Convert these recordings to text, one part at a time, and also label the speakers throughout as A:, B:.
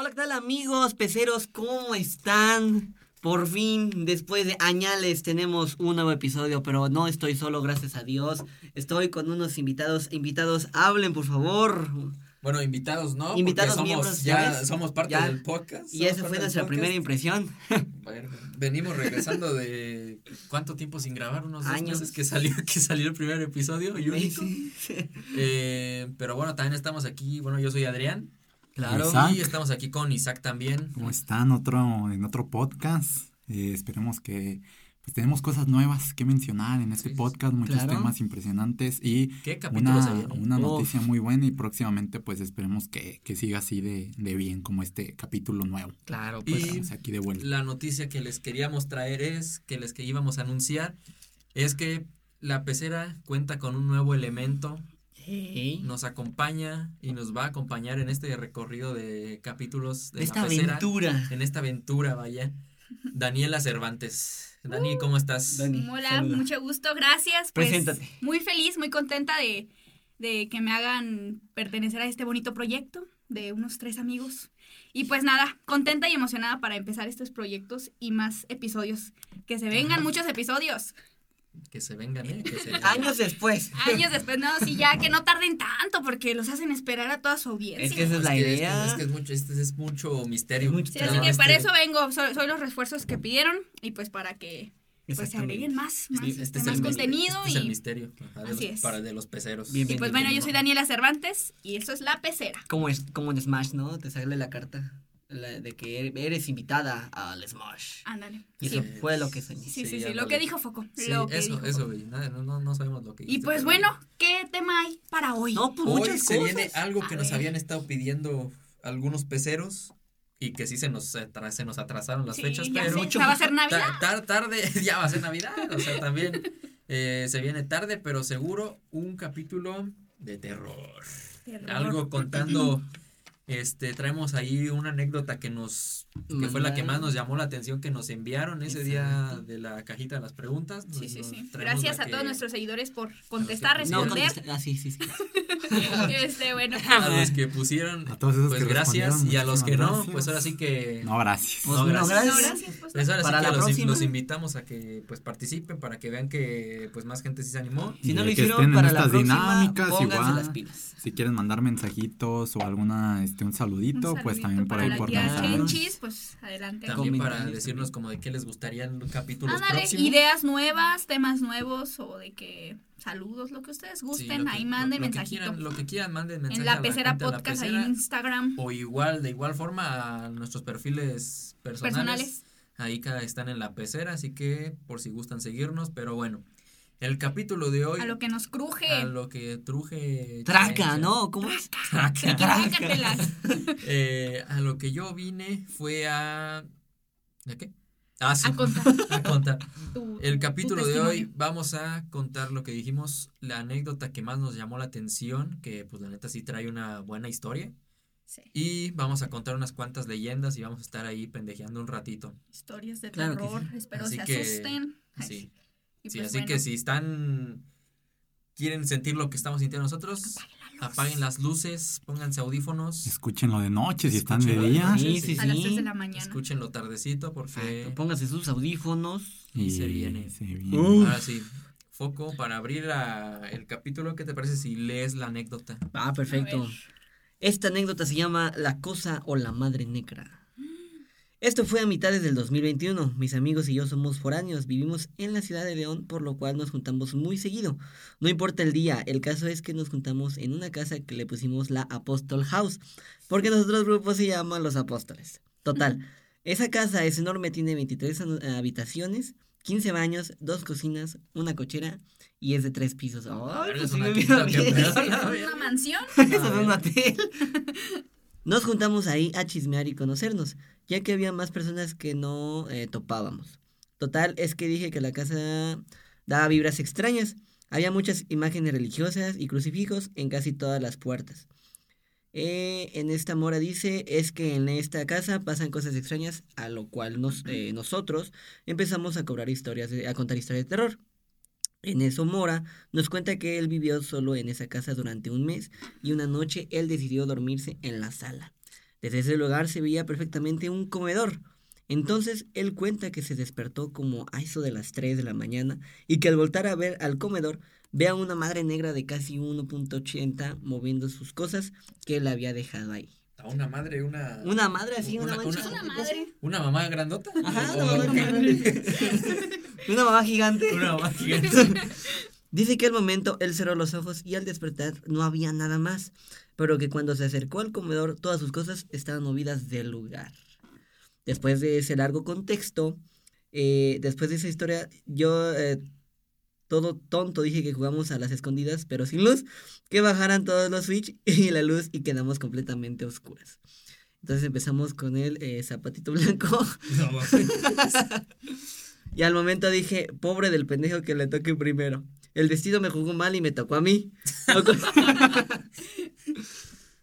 A: Hola, ¿qué tal amigos peceros? ¿Cómo están? Por fin, después de añales, tenemos un nuevo episodio, pero no estoy solo, gracias a Dios. Estoy con unos invitados. Invitados, hablen, por favor.
B: Bueno, invitados, ¿no?
A: Invitados,
B: somos,
A: miembros,
B: ya, somos parte
A: ya.
B: del podcast.
A: Y esa fue nuestra
B: podcast.
A: primera impresión.
B: Bueno, venimos regresando de ¿cuánto tiempo sin grabar? Unos dos
A: Años.
B: meses que salió, que salió el primer episodio y único.
A: Sí, sí.
B: Eh, pero bueno, también estamos aquí. Bueno, yo soy Adrián.
A: Claro.
C: Isaac.
B: Y estamos aquí con Isaac también.
C: ¿Cómo están? Otro, en otro podcast. Eh, esperemos que pues tenemos cosas nuevas que mencionar en este
B: Sí,
C: podcast, muchos
A: claro.
C: temas impresionantes y
B: ¿Qué capítulo se
C: una, una noticia muy buena y próximamente pues esperemos que, que siga así de, de bien como este capítulo nuevo.
A: Claro,
B: Y-
A: pues.
C: Estamos aquí de vuelta.
B: La noticia que les queríamos traer es, que les que íbamos a anunciar, es que la pecera cuenta con un nuevo elemento Nos acompaña y nos va a acompañar en este recorrido de capítulos de
A: Esta
B: la pecera,
A: aventura.
B: en esta aventura, vaya. Daniela Cervantes. Dani, ¿cómo estás?
A: Dani,
D: Hola,
A: saluda.
D: mucho gusto, gracias. Pues,
A: Preséntate.
D: Muy feliz, muy contenta de, de que me hagan pertenecer a este bonito proyecto de unos tres amigos. Y pues nada, contenta y emocionada para empezar estos proyectos y más episodios. Que se vengan muchos episodios.
B: Que se vengan, ¿eh? Que se
A: Años después.
D: Años después, no, sí, ya que no tarden tanto porque los hacen esperar a toda su audiencia.
A: Es que esa es la
B: que-
A: idea.
B: Es que, es, que es mucho, este es mucho misterio.
A: Mucho
D: Sí,
A: Pero
D: así que
B: Este-
D: para eso vengo, soy, soy los refuerzos que pidieron y pues para que pues, se agreguen más, más,
B: Este
D: este,
B: es
D: más
B: el,
D: contenido
B: este es el
D: y,
B: misterio ajá, de
D: Así
B: los,
D: es.
B: para de los peceros.
A: Bien,
D: y
A: bien,
D: pues
A: bien,
D: bueno, yo soy Daniela Cervantes y esto es La Pecera.
A: Como, es, como en Smash, ¿no? Te sale la carta la de que eres invitada al Smash.
D: Ándale.
A: Y
D: Sí.
A: eso fue lo que soñé.
D: Sí, sí,
B: Sí,
D: sí, lo que dijo Foco.
B: Sí,
D: lo que
B: eso,
D: dijo
B: eso, güey. No, no, no sabemos lo que
D: Y pues bueno, ¿qué tema hay para hoy?
A: No, pues
B: Hoy
A: muchas
B: se
A: cosas.
B: viene algo que
D: A
B: nos
D: ver.
B: habían estado pidiendo algunos peceros y que sí se nos, se nos atrasaron las
D: Sí,
B: fechas,
D: ya
B: pero
D: ya va a ser Navidad.
B: ta- tar- tarde, ya va a ser Navidad, o sea, también eh, se viene tarde, pero seguro un capítulo de terror.
D: Terror.
B: Algo contando, este, traemos ahí una anécdota que nos, que fue la que más nos llamó la atención, que nos enviaron ese día de la cajita de las preguntas. Nos-
D: sí, sí. Gracias a
B: que-
D: todos nuestros seguidores por contestar,
A: No,
D: responder.
A: ah, sí, sí, sí.
D: este, bueno.
B: A los que pusieron,
C: A todos esos
B: pues
C: que
B: gracias, y a los que no, pues ahora sí que...
C: No, gracias.
A: Pues
B: No,
A: no,
B: gracias.
D: No,
A: gracias.
D: gracias, pues.
B: Pues ahora
A: Para
B: sí
A: la
B: que los,
A: próxima.
B: los invitamos a que pues participen para que vean que pues más gente sí se animó.
A: Si no
C: Y
A: lo
C: que
A: hicieron
C: estén en
A: para la próxima,
C: dinámicas, igual.
A: las pilas.
C: Si quieren mandar mensajitos o alguna, este, un saludito,
D: Un
C: pues también por
D: para
C: ahí por.
D: Chenchis, pues adelante.
B: También para decirnos como de qué les gustarían los capítulos próximos.
D: ideas nuevas, temas nuevos o de que saludos, lo que ustedes gusten,
B: lo que-
D: ahí
B: lo-
D: manden
B: lo que
D: mensajito.
B: quieran- lo que quieran, manden mensaje
D: en
B: a
D: la pecera
B: de la
D: podcast ahí
B: Pecera,
D: en Instagram.
B: O igual, de igual forma a nuestros perfiles personales.
D: Personales.
B: Ahí cada están en la pecera, así que por si gustan seguirnos, pero bueno. El capítulo de hoy
D: A lo que nos cruje.
B: a lo que truje
A: Traca. ¿no? ¿Cómo es?
B: Traca.
D: Trácatelas.
B: Eh, a lo que yo vine fue a. ¿A qué? Ah, sí.
D: A contar
B: a contar. El
D: tu
B: capítulo de hoy vamos a contar lo que dijimos, la anécdota que más nos llamó la atención, que pues la neta sí trae una buena historia.
D: Sí,
B: Y vamos a contar unas cuantas leyendas y vamos a estar ahí pendejeando un ratito.
D: historias de
A: Claro
D: terror.
A: sí.
D: Espero
B: Así
D: se
B: que-
D: asusten. Ay,
B: Sí,
D: pues
B: así
D: bueno,
B: que si están. quieren sentir lo que estamos sintiendo nosotros, apaguen las luces, pónganse audífonos,
C: Escúchenlo de noche si están de día.
B: noche.
A: Sí, sí,
D: A las 3
A: sí.
D: de la mañana.
B: escúchenlo tardecito porque.
A: Exacto, Pónganse sus audífonos.
B: Y se viene.
C: se viene.
B: Ahora sí, foco para abrir la- el capítulo. ¿Qué te parece si lees la anécdota?
A: Ah, perfecto. Esta anécdota se llama La Cosa o la Madre Negra. Esto fue a mitades del 2021. Mis amigos y yo somos foráneos, vivimos en la ciudad de León, por lo cual nos juntamos muy seguido. No importa el día, el caso es que nos juntamos en una casa que le pusimos la Apostol House, porque nuestro grupo se llama Los Apóstoles. Total, esa casa es enorme, tiene 23 an- habitaciones, 15 baños, dos cocinas, una cochera y es de tres pisos.
B: Una pedo.
D: ¿Es una mansión?
A: Eso es un hotel. Nos juntamos ahí a chismear y conocernos, ya que había más personas que no eh, topábamos. Total, es que dije que la casa daba vibras extrañas. Había muchas imágenes religiosas y crucifijos en casi todas las puertas. Eh, en esta mora dice es que en esta casa pasan cosas extrañas, a lo cual nos, eh, nosotros empezamos a cobrar historias, de- a contar historias de terror. En eso Mora nos cuenta que él vivió solo en esa casa durante un mes y una noche él decidió dormirse en la sala. Desde ese lugar se veía perfectamente un comedor. Entonces él cuenta que se despertó como a eso de las 3 de la mañana y que al voltar a ver al comedor ve a una madre negra de casi 1.80 moviendo sus cosas que él había dejado ahí.
B: A una madre, una.
A: Una madre así, una,
B: Una-
A: mancha.
D: Una madre.
B: Una mamá grandota.
A: Ajá, una mamá grande. Una mamá gigante.
B: Una mamá gigante.
A: Dice que al momento él cerró los ojos y al despertar no había nada más, pero que cuando se acercó al comedor todas sus cosas estaban movidas del lugar. Después de ese largo contexto, eh, después de esa historia, yo eh, todo tonto dije que jugamos a las escondidas, pero sin luz, que bajaran todos los switch y la luz y quedamos completamente oscuras. Entonces empezamos con el eh, zapatito blanco
B: No,
A: y al momento dije, pobre del pendejo que le toque primero. El destino me jugó mal y me tocó a mí. Lo cual,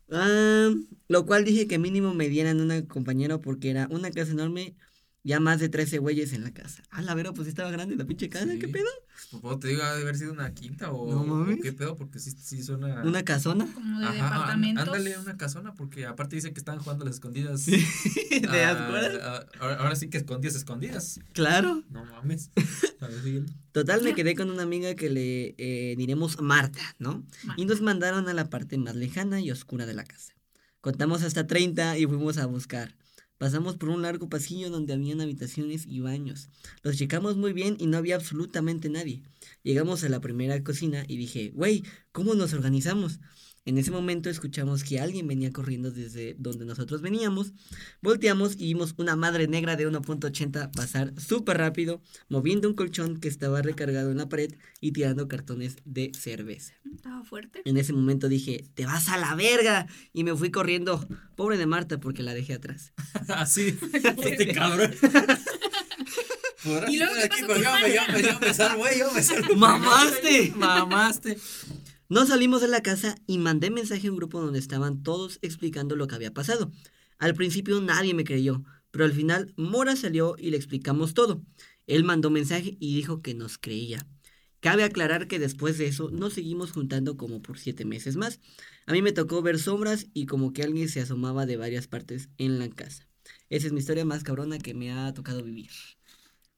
A: Ah, lo cual dije que mínimo me dieran una compañera porque era una casa enorme, ya más de 13 güeyes en la casa. Ah, la vera, pues estaba grande la pinche casa,
B: Sí.
A: ¿qué pedo?
B: Pues, ¿puedo te digo, ha de haber sido una quinta o,
A: No
B: o qué pedo, porque sí, sí suena.
A: Una casona
D: Como de
B: Ajá,
D: departamentos.
B: ándale, una casona, porque aparte dice que estaban jugando las escondidas.
A: ¿Te
B: Ah,
A: acuerdas?
B: ah, ahora, sí que escondidas, escondidas.
A: Claro.
B: No mames. A ver, síguele.
A: Total, me quedé con una amiga que le eh, diremos Marta, ¿no? Y nos mandaron a la parte más lejana y oscura de la casa. Contamos hasta 30 y fuimos a buscar. Pasamos por un largo pasillo donde habían habitaciones y baños. Los checamos muy bien y no había absolutamente nadie. Llegamos a la primera cocina y dije, güey, ¿cómo nos organizamos? En ese momento escuchamos que alguien venía corriendo desde donde nosotros veníamos. Volteamos y vimos una madre negra de 1.80 pasar súper rápido, moviendo un colchón que estaba recargado en la pared y tirando cartones de cerveza.
D: Estaba fuerte.
A: En ese momento dije, te vas a la verga. Y me fui corriendo. Pobre de Marta porque la dejé atrás.
B: Así. Este cabrón.
D: ¿Y luego qué pasó con
B: yo me, yo me, yo yo me salvo.
A: ¡Mamaste!
B: Mamaste.
A: Nos salimos de la casa y mandé mensaje a un grupo donde estaban todos explicando lo que había pasado. Al principio nadie me creyó, pero al final Mora salió y le explicamos todo. Él mandó mensaje y dijo que nos creía. Cabe aclarar que después de eso nos seguimos juntando como por siete meses más. A mí me tocó ver sombras y como que alguien se asomaba de varias partes en la casa. Esa es mi historia más cabrona que me ha tocado vivir.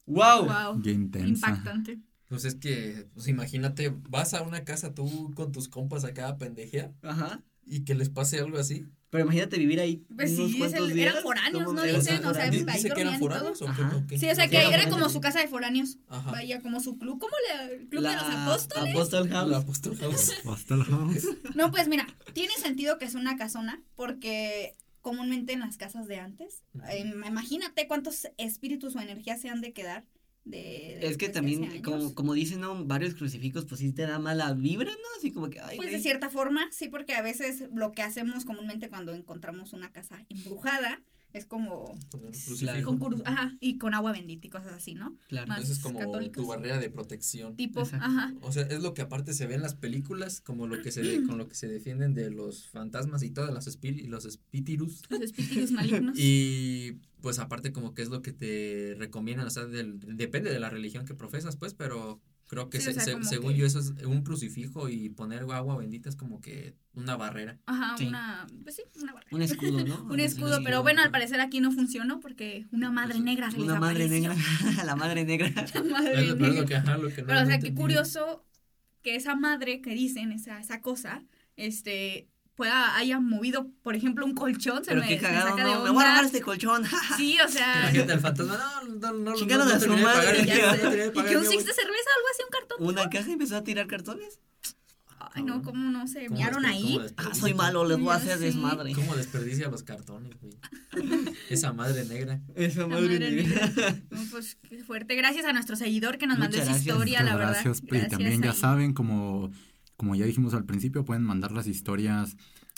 A: ¡Wow!
D: Wow.
C: Qué intensa.
D: Impactante.
B: Pues es que, pues imagínate, vas a una casa tú con tus compas acá a pendejear
A: Ajá.
B: y que les pase algo así.
A: Pero imagínate vivir ahí
D: Pues
A: unos
D: sí,
A: cuantos
D: el-
A: días.
D: eran foráneos,
A: ¿Cómo
D: ¿no? Dicen, o sea,
A: foráneos?
D: ahí
B: Dice que eran foráneos o qué,
A: Ajá.
B: o qué?
D: Sí, o sea
B: ¿Qué
D: que era como su casa de foráneos.
B: Ajá.
D: Vaya, como su club, ¿cómo le el club
A: La
D: de los apóstoles?
A: Apóstol House.
B: La Apóstol House.
C: Hostel House.
D: No, pues mira, tiene sentido que es una casona porque comúnmente en las casas de antes, eh, imagínate cuántos espíritus o energías se han de quedar de, de-
A: Es que también, como, como dicen, ¿no? Varios crucifijos, pues sí te da mala vibra, ¿no? Así como que, ay,
D: Pues de
A: güey.
D: cierta forma, sí, porque a veces lo que hacemos comúnmente cuando encontramos una casa embrujada es como
A: Claro.
B: crucifijo.
D: con cru- ajá, y con agua bendita y cosas así, ¿no?
A: Claro.
D: más
B: Eso es como
D: católicos.
B: tu barrera de protección.
D: Tipo,
A: Exacto.
D: ajá.
B: O sea, es lo que aparte se ve en las películas, como lo que se de- con lo que se defienden de los fantasmas y todas las espíritus, los espíritus.
D: Los espíritus malignos.
B: Y pues aparte como que es lo que te recomiendan, o sea, del- depende de la religión que profesas, pues, pero creo que
D: Sí,
B: se-
D: o sea,
B: se-
D: como
B: según
D: que-
B: yo eso es un crucifijo y poner agua bendita es como que una barrera.
D: Ajá,
A: Sí.
D: una, pues sí, una barrera.
A: Un escudo, ¿no?
D: Un escudo, pero bueno, al parecer aquí no funcionó porque una madre
B: Pues,
D: negra se les
A: Una madre
D: apareció.
A: negra. la madre negra.
D: La madre
B: pero
D: negra.
B: que, ajá, lo que no
D: Pero, o sea, qué curioso que esa madre que dicen, esa, esa cosa, este, pueda, haya movido, por ejemplo, un colchón, se
A: Pero
D: me,
A: qué
D: se me
A: cagado,
D: saca de
A: ¿no? Me voy a robar
D: onda.
A: este colchón.
D: Sí, o sea,
B: al fantasma, no, no, no, no,
A: Chingaron
B: no,
A: a
B: no
A: su madre,
B: no
D: y que un six de cerveza, algo así, un cartón.
A: Una caja y empezó a tirar cartones.
D: Ay, no, cómo no se
B: ¿Cómo
D: miaron
B: desper-
D: ahí.
A: Ah, soy malo, les voy a hacer desmadre.
B: ¿Cómo desperdicia los cartones, güey? Esa madre negra.
A: Esa
D: madre negra. No, pues qué fuerte. Gracias a nuestro seguidor que nos mandó esa historia, la verdad.
C: gracias. Y también ya
D: ahí.
C: saben, como, como ya dijimos al principio, pueden mandar las historias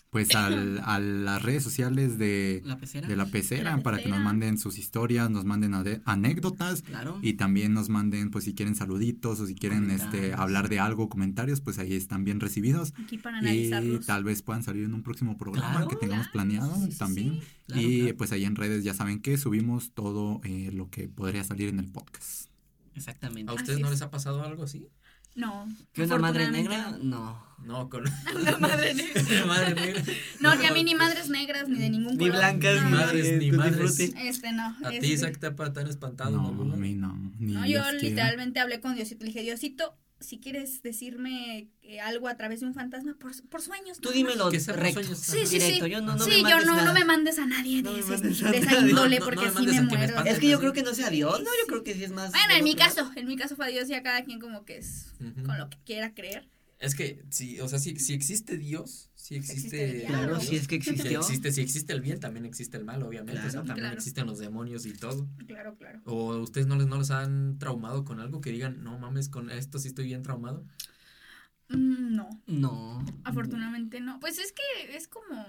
C: pues al, a las redes sociales de,
A: La pecera.
C: de la pecera para que nos manden sus historias, nos manden anécdotas
A: Claro.
C: y también nos manden pues si quieren saluditos o si quieren este hablar de algo, comentarios, pues ahí están bien recibidos
D: Aquí para
C: y
D: analizarlos.
C: tal vez puedan salir en un próximo programa
A: Claro,
C: que tengamos
D: claro,
C: planeado
D: sí,
C: también.
D: sí.
A: Claro,
C: y
A: claro.
C: pues ahí en redes ya saben que subimos todo eh, lo que podría salir en el podcast.
A: Exactamente.
B: ¿A ustedes
D: Así
B: no
D: es.
B: les ha pasado algo así?
D: No.
A: ¿Que una madre negra? No.
B: No, con
D: Una madre negra.
B: la madre negra.
D: No, ni a mí ni madres negras, ni de ningún
A: Ni
D: color.
A: blancas,
D: No,
A: ni
B: madres, ni madres.
D: Este no.
B: A ti,
D: este-
B: Isaac, te ha tan espantado,
C: No,
B: ¿no?
C: a mí no. Ni
D: No, yo literalmente hablé con Diosito. Le dije, Diosito, si quieres decirme eh, algo a través de un fantasma, por, por sueños.
A: Tú dímelo
B: Que sea por
A: recto.
B: sueños.
D: Sí, sí,
A: directo.
D: sí.
A: Yo no, no
D: sí,
A: me
D: yo
A: mandes
D: no, me mandes a nadie
A: No
D: de, ese- de esa
A: nadie.
D: índole, porque
B: no me
D: me
B: a que me
D: muero.
A: Es que yo creo que no sea Dios, ¿no? Yo creo que sí es más.
D: Bueno, en mi caso, en mi caso fue Dios y a cada quien como que es con lo que quiera creer.
B: Es que, sí, o sea, si, si existe Dios, si existe...
D: existe el
A: Claro, si es que
B: Si
A: existió.
B: existe, si existe el bien, también existe el mal, obviamente.
A: Claro.
B: o sea, también
D: Claro.
B: existen los demonios y todo.
D: Claro, claro.
B: ¿O ustedes no les, no les han traumado con algo que digan, no mames, con esto sí estoy bien traumado?
D: Mm, no,
A: No.
D: afortunadamente no. Pues es que es como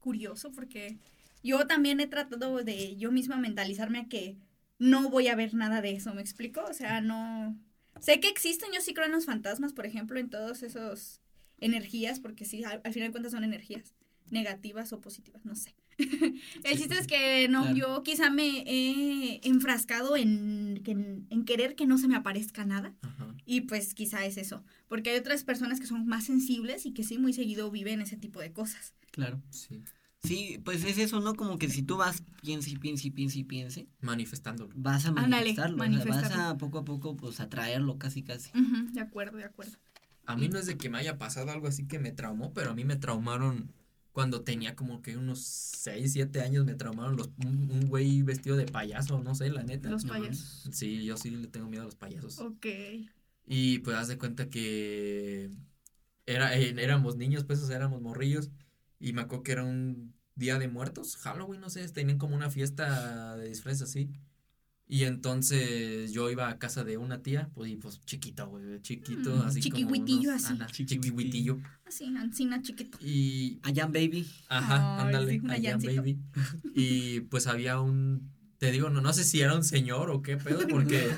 D: curioso porque yo también he tratado de yo misma mentalizarme a que no voy a ver nada de eso, ¿me explico? O sea, no... Sé que existen, yo sí creo en los fantasmas, por ejemplo, en todos esos energías, porque sí, al, al final de cuentas son energías negativas o positivas, no sé. El chiste es que no,
A: Claro.
D: yo quizá me he enfrascado en, que- en querer que no se me aparezca nada.
B: Ajá.
D: Y pues quizá es eso, porque hay otras personas que son más sensibles y que sí muy seguido viven ese tipo de cosas.
A: Claro.
B: Sí,
A: Sí, pues es eso, ¿no? Como que si tú vas, piense y piense y piense y piense,
B: manifestándolo.
A: vas a
D: Ándale,
A: manifestarlo. o sea, vas a poco a poco, pues, atraerlo casi, casi.
D: De acuerdo, de acuerdo.
B: A mí no es de que me haya pasado algo así que me traumó, pero a mí me traumaron cuando tenía como que unos 6, 7 años, me traumaron los, un, güey vestido de payaso, no sé, la neta.
D: Los
A: no
D: payasos.
B: Sí, yo sí le tengo miedo a los payasos.
D: Ok.
B: Y pues haz de cuenta que era, eh, éramos niños, pues, o sea, éramos morrillos. Y me acuerdo que era un día de muertos, Halloween, no sé, tenían como una fiesta de disfraz así. Y entonces yo iba a casa de una tía, pues, y pues chiquito, güey, chiquito,
D: Mm,
B: así como unos-
D: así.
B: chiquihuitillo.
D: Así, Ancina chiquito.
B: Y,
A: Allá, baby.
B: ajá, ándale,
D: allancito.
B: baby. Y pues había un, te digo, no, no sé si era un señor o qué pedo, porque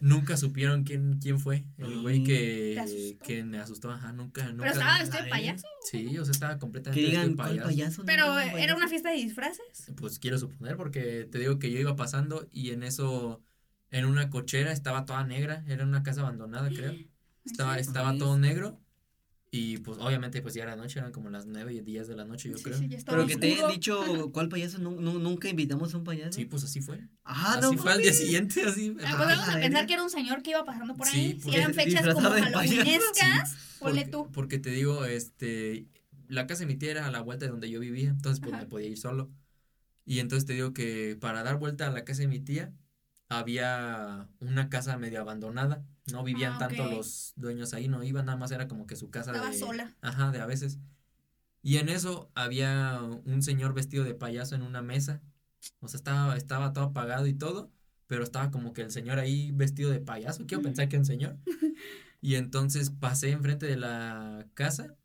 B: nunca supieron quién, quién fue el güey
D: ¿Te
B: que, que me asustó, ajá, nunca, nunca.
D: Pero estaba vestido de
A: Ay.
D: payaso.
B: Sí, o sea, estaba completamente vestido de
A: digan, ¿cuál payaso?
D: Pero era una fiesta de disfraces.
B: Pues quiero suponer, porque te digo que yo iba pasando y en eso, en una cochera, estaba toda negra, era una casa abandonada, creo. Estaba, estaba todo negro. Y pues obviamente pues ya era noche, eran como las nueve y diez de la noche, yo
D: Sí,
B: creo.
D: sí, ya estaba
A: Pero que te he dicho, ¿cuál payaso? Nu- nu- nunca invitamos a un payaso.
B: Sí, pues así fue.
A: Ah,
B: así
A: no.
B: fue al día siguiente, así.
D: Ah,
B: ajá.
D: a pensar que era un señor que iba pasando por
B: Sí,
D: ahí. si
B: porque
D: eran fechas como halloweenescas, ponle
B: Porque,
D: tú.
B: porque te digo, este, la casa de mi tía era a la vuelta de donde yo vivía, entonces pues
D: Ajá.
B: me podía ir solo. Y entonces te digo que para dar vuelta a la casa de mi tía había una casa medio abandonada, no vivían
D: Ah,
B: tanto los dueños ahí, no iban, nada más era como que su casa
D: Estaba
B: de...
D: sola.
B: Ajá, de a veces. Y en eso había un señor vestido de payaso en una mesa, o sea, estaba, estaba todo apagado y todo, pero estaba como que el señor ahí vestido de payaso, quiero pensar que era un señor. Y entonces pasé enfrente de la casa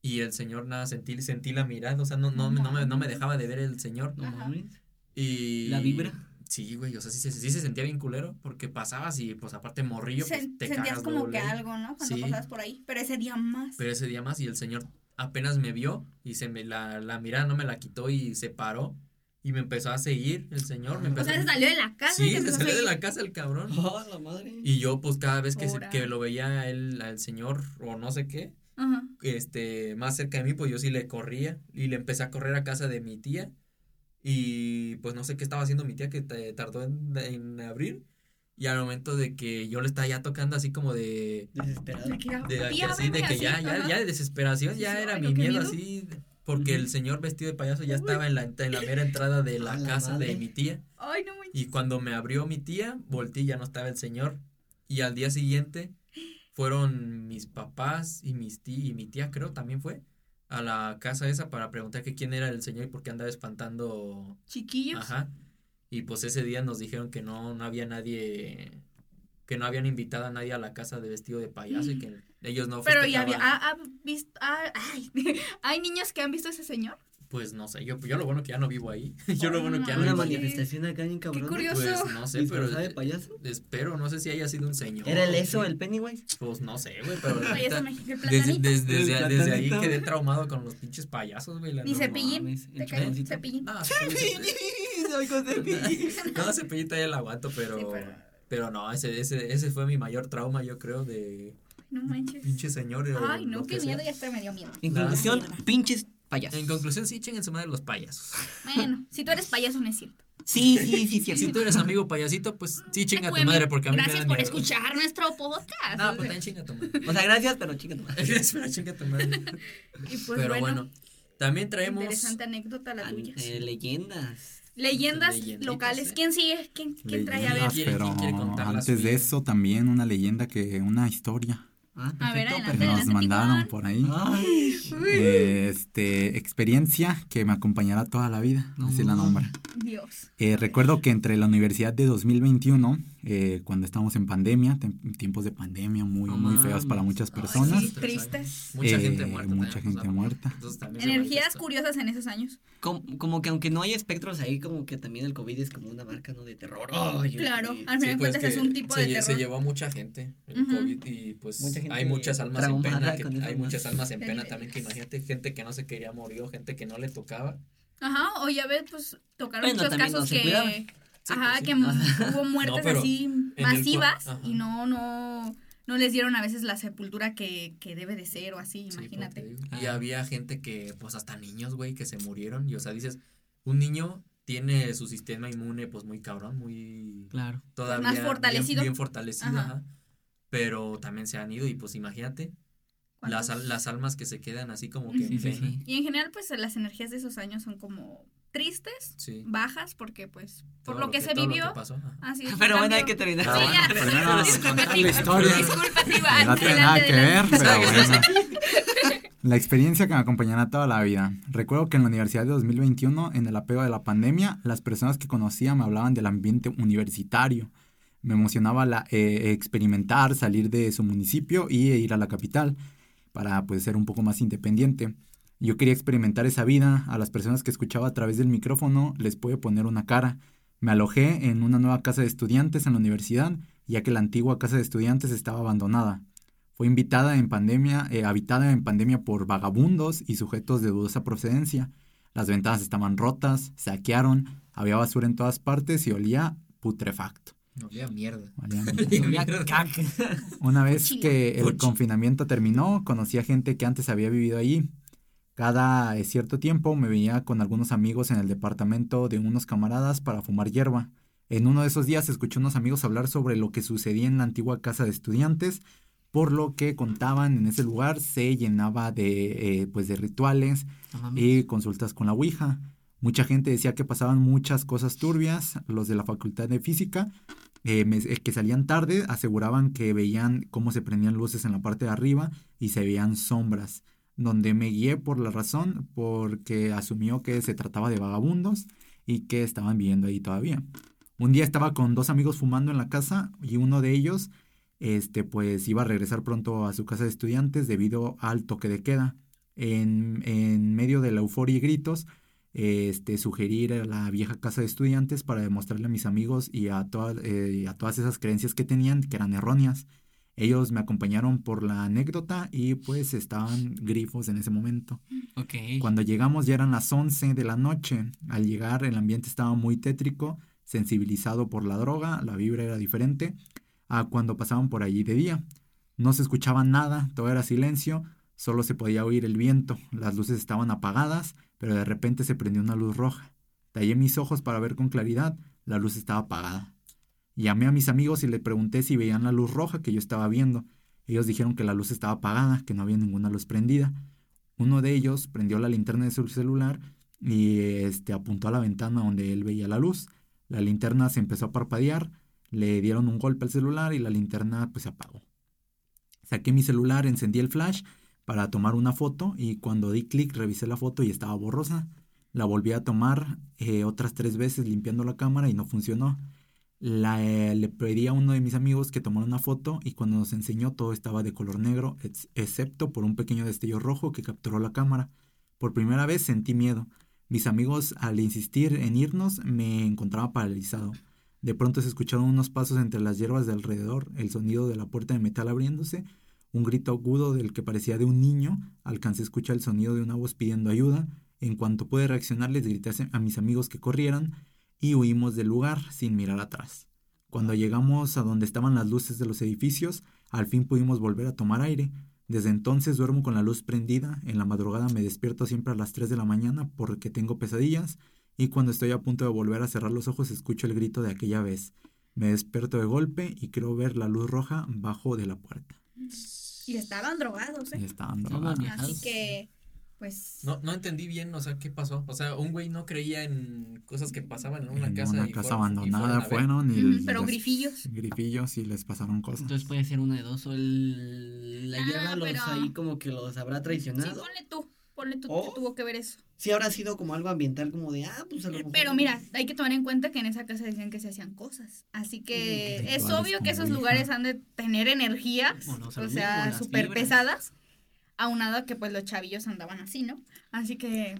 B: y el señor nada, sentí, sentí la mirada, o sea, no, no,
D: No
B: no, me, no me dejaba de ver el señor.
A: No mames.
B: Y...
A: ¿La vibra?
B: Sí, güey, o sea, sí, se- sí se sentía bien culero porque pasabas y pues aparte morrillo, pues
D: Sen-
B: te
D: sentías
B: cagas
D: como que algo, ¿no? Cuando
B: Sí.
D: pasabas por ahí. Pero ese día más.
B: Pero ese día más y el señor apenas me vio y se me la, la mirada no me la quitó y se paró y me empezó a seguir el señor. Me
D: o
B: empezó
D: sea,
B: a-
D: se salió de la casa.
B: Sí, se salió de la casa el cabrón.
A: Oh, la madre.
B: Y yo pues cada vez que, se- que lo veía él, al señor o no sé qué,
D: Ajá.
B: este, más cerca de mí, pues yo sí le corría y le empecé a correr a casa de mi tía y pues no sé qué estaba haciendo mi tía que tardó en, en abrir y al momento de que yo le estaba ya tocando así como de
A: Desesperado.
D: De que,
B: de, que
D: "Tía,
B: así, de
D: veme",
B: que
D: así,
B: ya, ya, ya de desesperación,
D: Sí,
B: ya
D: sí,
B: era
D: ay,
B: mi miedo
D: miedo.
B: así, porque el señor vestido de payaso ya estaba en la, en la mera entrada de la casa de mi tía.
D: Ay, no manches.
B: Y cuando me abrió mi tía, volteé y ya no estaba el señor. Y al día siguiente fueron mis papás y mis tí y mi tía creo también fue a la casa esa para preguntar que quién era el señor y por qué andaba espantando.
D: Chiquillos.
B: Ajá. Y pues ese día nos dijeron que no, no había nadie, que no habían invitado a nadie a la casa de vestido de payaso y que ellos no
D: Pero ya había.
B: festejaban.
D: ¿ha, ha visto, ha- ay, ¿Hay niños que han visto a ese señor?
B: Pues no sé, yo, yo lo bueno que ya no vivo ahí. yo lo bueno que ya no
A: Una
B: vivo ahí.
A: manifestación acá bien cabrón.
D: curioso.
B: Pues no sé, pero
A: ¿Disfrazada de payaso?
B: espero, no sé si haya sido un señor.
A: ¿Era el eso,
B: qué.
A: el Pennywise?
B: Pues no sé, güey, pero
D: mágico, el
B: desde, desde, desde, desde ahí quedé traumado con los pinches payasos, güey.
D: Ni
B: no
D: cepillín.
B: mames.
D: Te cae cepillín.
B: No, cepillín.
A: Soy con cepillín.
B: No, cepillita ya la aguanto, pero,
D: Sí, pero-
B: pero no, ese, ese, ese fue mi mayor trauma, yo creo, de,
D: no manches.
B: Pinche señor. o
D: Ay, no, qué miedo, ya hasta me dio miedo.
A: En
B: Ah,
A: conclusión, pinches payasos.
B: En conclusión, sí, chinguen su madre los payasos.
D: Bueno, si tú eres payaso, no es cierto.
A: Sí, sí, sí, cierto.
B: Si tú eres amigo payasito, pues sí, chinga tu madre, porque a mí me
D: Gracias
B: da
D: por
B: miedo.
D: escuchar nuestro podcast.
B: No, pues también chinga tu madre.
A: O sea, gracias, pero chica tu madre.
B: Espera, chinga tu madre.
D: y pues
B: Pero
D: bueno,
B: bueno, también traemos.
D: interesante anécdota la tuya.
A: Eh, leyendas.
D: Leyendas
B: Leyenditas,
D: locales.
B: eh.
D: ¿Quién sigue? ¿Quién, quién trae? A ver.
B: ¿Quién quiere-
C: pero
B: quién quiere la
C: antes de eso también una leyenda que una historia
A: Ah,
D: A ver,
A: perfecto,
D: adelante,
C: que
A: perfecto.
C: nos
D: adelante,
C: mandaron por ahí.
A: Ay,
C: Eh, Este, experiencia que me acompañará toda la vida,
A: No.
C: así la nombra.
D: Dios.
C: Eh, recuerdo que entre la universidad de 2021, eh, cuando estábamos en pandemia, tiempos de pandemia muy,
A: No
C: muy feos para muchas personas,
D: sí, tristes.
B: Mucha
C: Eh,
B: gente muerta.
C: mucha
B: también,
C: gente muerta.
D: Energías curiosas en esos años.
A: como, como que aunque no hay espectros ahí, como que también el COVID es como una marca, ¿no? De terror. El
D: Claro,
A: COVID.
D: al
B: Sí,
D: final de
B: pues,
D: cuentas es
B: que
D: un tipo
B: se,
D: de terror.
B: se llevó a mucha gente el
D: Ujú.
B: COVID y pues
A: Mucha
B: hay muchas almas en pena. que- hay muchas almas en pena también que imagínate gente que no se quería morir o gente que no le tocaba.
D: Ajá, o ya ves, pues tocaron
A: Bueno,
D: muchos
A: no
D: casos
A: se
D: que.
B: Sí,
D: ajá,
B: pues, sí.
D: que hubo muertes
B: No,
D: así masivas y no, no, no les dieron a veces la sepultura que, que debe de ser o así,
B: Sí,
D: imagínate.
B: Y había gente que, pues hasta niños, güey, que se murieron. Y o sea, dices, un niño tiene su sistema inmune, pues muy cabrón, muy
A: Claro.
B: todavía
D: Más
B: bien-
D: fortalecido.
B: Bien, fortalecido,
D: Ajá.
B: ajá. Pero también se han ido y pues imagínate las, las almas que se quedan así como que en
A: sí.
D: Y en general, pues las energías de esos años son como tristes,
B: Sí.
D: bajas, porque pues por
B: Todo
D: lo que, se vivió.
B: que pasó, ajá.
D: Así es,
A: Pero bueno, hay que terminar.
D: Sí, ya.
C: bueno, primero
D: Disculpa,
C: contar
D: Tiba.
C: la historia.
D: Disculpa, Tiba.
C: No tiene nada que ver, pero bueno. La experiencia que me acompañará toda la vida. Recuerdo que en la universidad de 2021, en el apego de la pandemia, las personas que conocía me hablaban del ambiente universitario. Me emocionaba la, eh, experimentar, salir de su municipio y ir a la capital para pues ser un poco más independiente. Yo quería experimentar esa vida. A las personas que escuchaba a través del micrófono les puede poner una cara. Me alojé en una nueva casa de estudiantes en la universidad, ya que la antigua casa de estudiantes estaba abandonada. Fue invitada en pandemia, eh, habitada en pandemia por vagabundos y sujetos de dudosa procedencia. Las ventanas estaban rotas, saquearon, había basura en todas partes y olía putrefacto.
B: No, ya mierda.
C: Olía
A: caca.
C: una vez que el confinamiento terminó, conocí a gente que antes había vivido allí. Cada eh, cierto tiempo me veía con algunos amigos en el departamento de unos camaradas para fumar hierba. En uno de esos días escuché unos amigos hablar sobre lo que sucedía en la antigua casa de estudiantes, por lo que contaban en ese lugar se llenaba de, eh, pues de rituales y consultas con la Ouija. Mucha gente decía que pasaban muchas cosas turbias. Los de la Facultad de Física, eh, me- eh, que salían tarde, aseguraban que veían cómo se prendían luces en la parte de arriba y se veían sombras. Donde me guié por la razón, porque asumió que se trataba de vagabundos y que estaban viviendo ahí todavía. Un día estaba con dos amigos fumando en la casa y uno de ellos, este, pues iba a regresar pronto a su casa de estudiantes debido al toque de queda. En, en medio de la euforia y gritos, este, sugerir a la vieja casa de estudiantes para demostrarle a mis amigos y a, toda- eh, a todas esas creencias que tenían que eran erróneas. Ellos me acompañaron por la anécdota y pues estaban grifos en ese momento. Cuando llegamos ya eran las 11 de la noche. Al llegar el ambiente estaba muy tétrico, sensibilizado por la droga, la vibra era diferente a cuando pasaban por allí de día. No se escuchaba nada, todo era silencio, solo se podía oír el viento, las luces estaban apagadas, pero de repente se prendió una luz roja. Tallé mis ojos para ver con claridad, la luz estaba apagada. Llamé a mis amigos y le pregunté si veían la luz roja que yo estaba viendo. Ellos dijeron que la luz estaba apagada, que no había ninguna luz prendida. Uno de ellos prendió la linterna de su celular y este, apuntó a la ventana donde él veía la luz. La linterna se empezó a parpadear, le dieron un golpe al celular y la linterna pues se apagó. Saqué mi celular, encendí el flash para tomar una foto y cuando di clic revisé la foto y estaba borrosa. La volví a tomar eh, otras tres veces limpiando la cámara y no funcionó. La, eh, le pedí a uno de mis amigos que tomara una foto y cuando nos enseñó todo estaba de color negro, ex- excepto por un pequeño destello rojo que capturó la cámara. Por primera vez sentí miedo. Mis amigos, al insistir en irnos, me encontraba paralizado. De pronto se escucharon unos pasos entre las hierbas de alrededor, el sonido de la puerta de metal abriéndose, un grito agudo del que parecía de un niño, alcancé a escuchar el sonido de una voz pidiendo ayuda. En cuanto pude reaccionar, les grité a mis amigos que corrieran y huimos del lugar sin mirar atrás. Cuando llegamos a donde estaban las luces de los edificios, Al fin pudimos volver a tomar aire. Desde entonces duermo con la luz prendida. En la madrugada me despierto siempre a las 3 de la mañana porque tengo pesadillas. Y cuando estoy a punto de volver a cerrar los ojos escucho el grito de aquella vez. Me despierto de golpe y creo ver la luz roja bajo de la puerta.
D: Y estaban drogados,
C: Y
D: ¿eh?
C: estaban
A: No,
C: drogados.
D: Así que, pues...
B: No, no entendí bien, o sea, qué pasó. O sea, un güey no creía en cosas que pasaban en una
C: en
B: casa.
C: una
B: y
C: casa
B: fueron- y
C: abandonada
B: fueron
C: fueron y
D: pero
C: les-
D: grifillos.
C: grifillos y les pasaron cosas.
A: Entonces puede ser una de dos. O el, la
D: Ah,
A: hierba los
D: pero-
A: ahí como que los habrá
D: Sí,
A: traicionado.
D: ponle tú. Ponle tú
A: ¿O?
D: que tuvo que ver eso.
A: Sí habrá sido como algo ambiental, como de, ah, pues a lo mejor.
D: Pero mira, hay que tomar en cuenta que en esa casa decían que se hacían cosas. Así que es obvio que esos lugares han de tener energías,
A: Bueno, o sea,
D: o sea, súper pesadas. Aunado a que pues los chavillos andaban así, ¿no? Así que,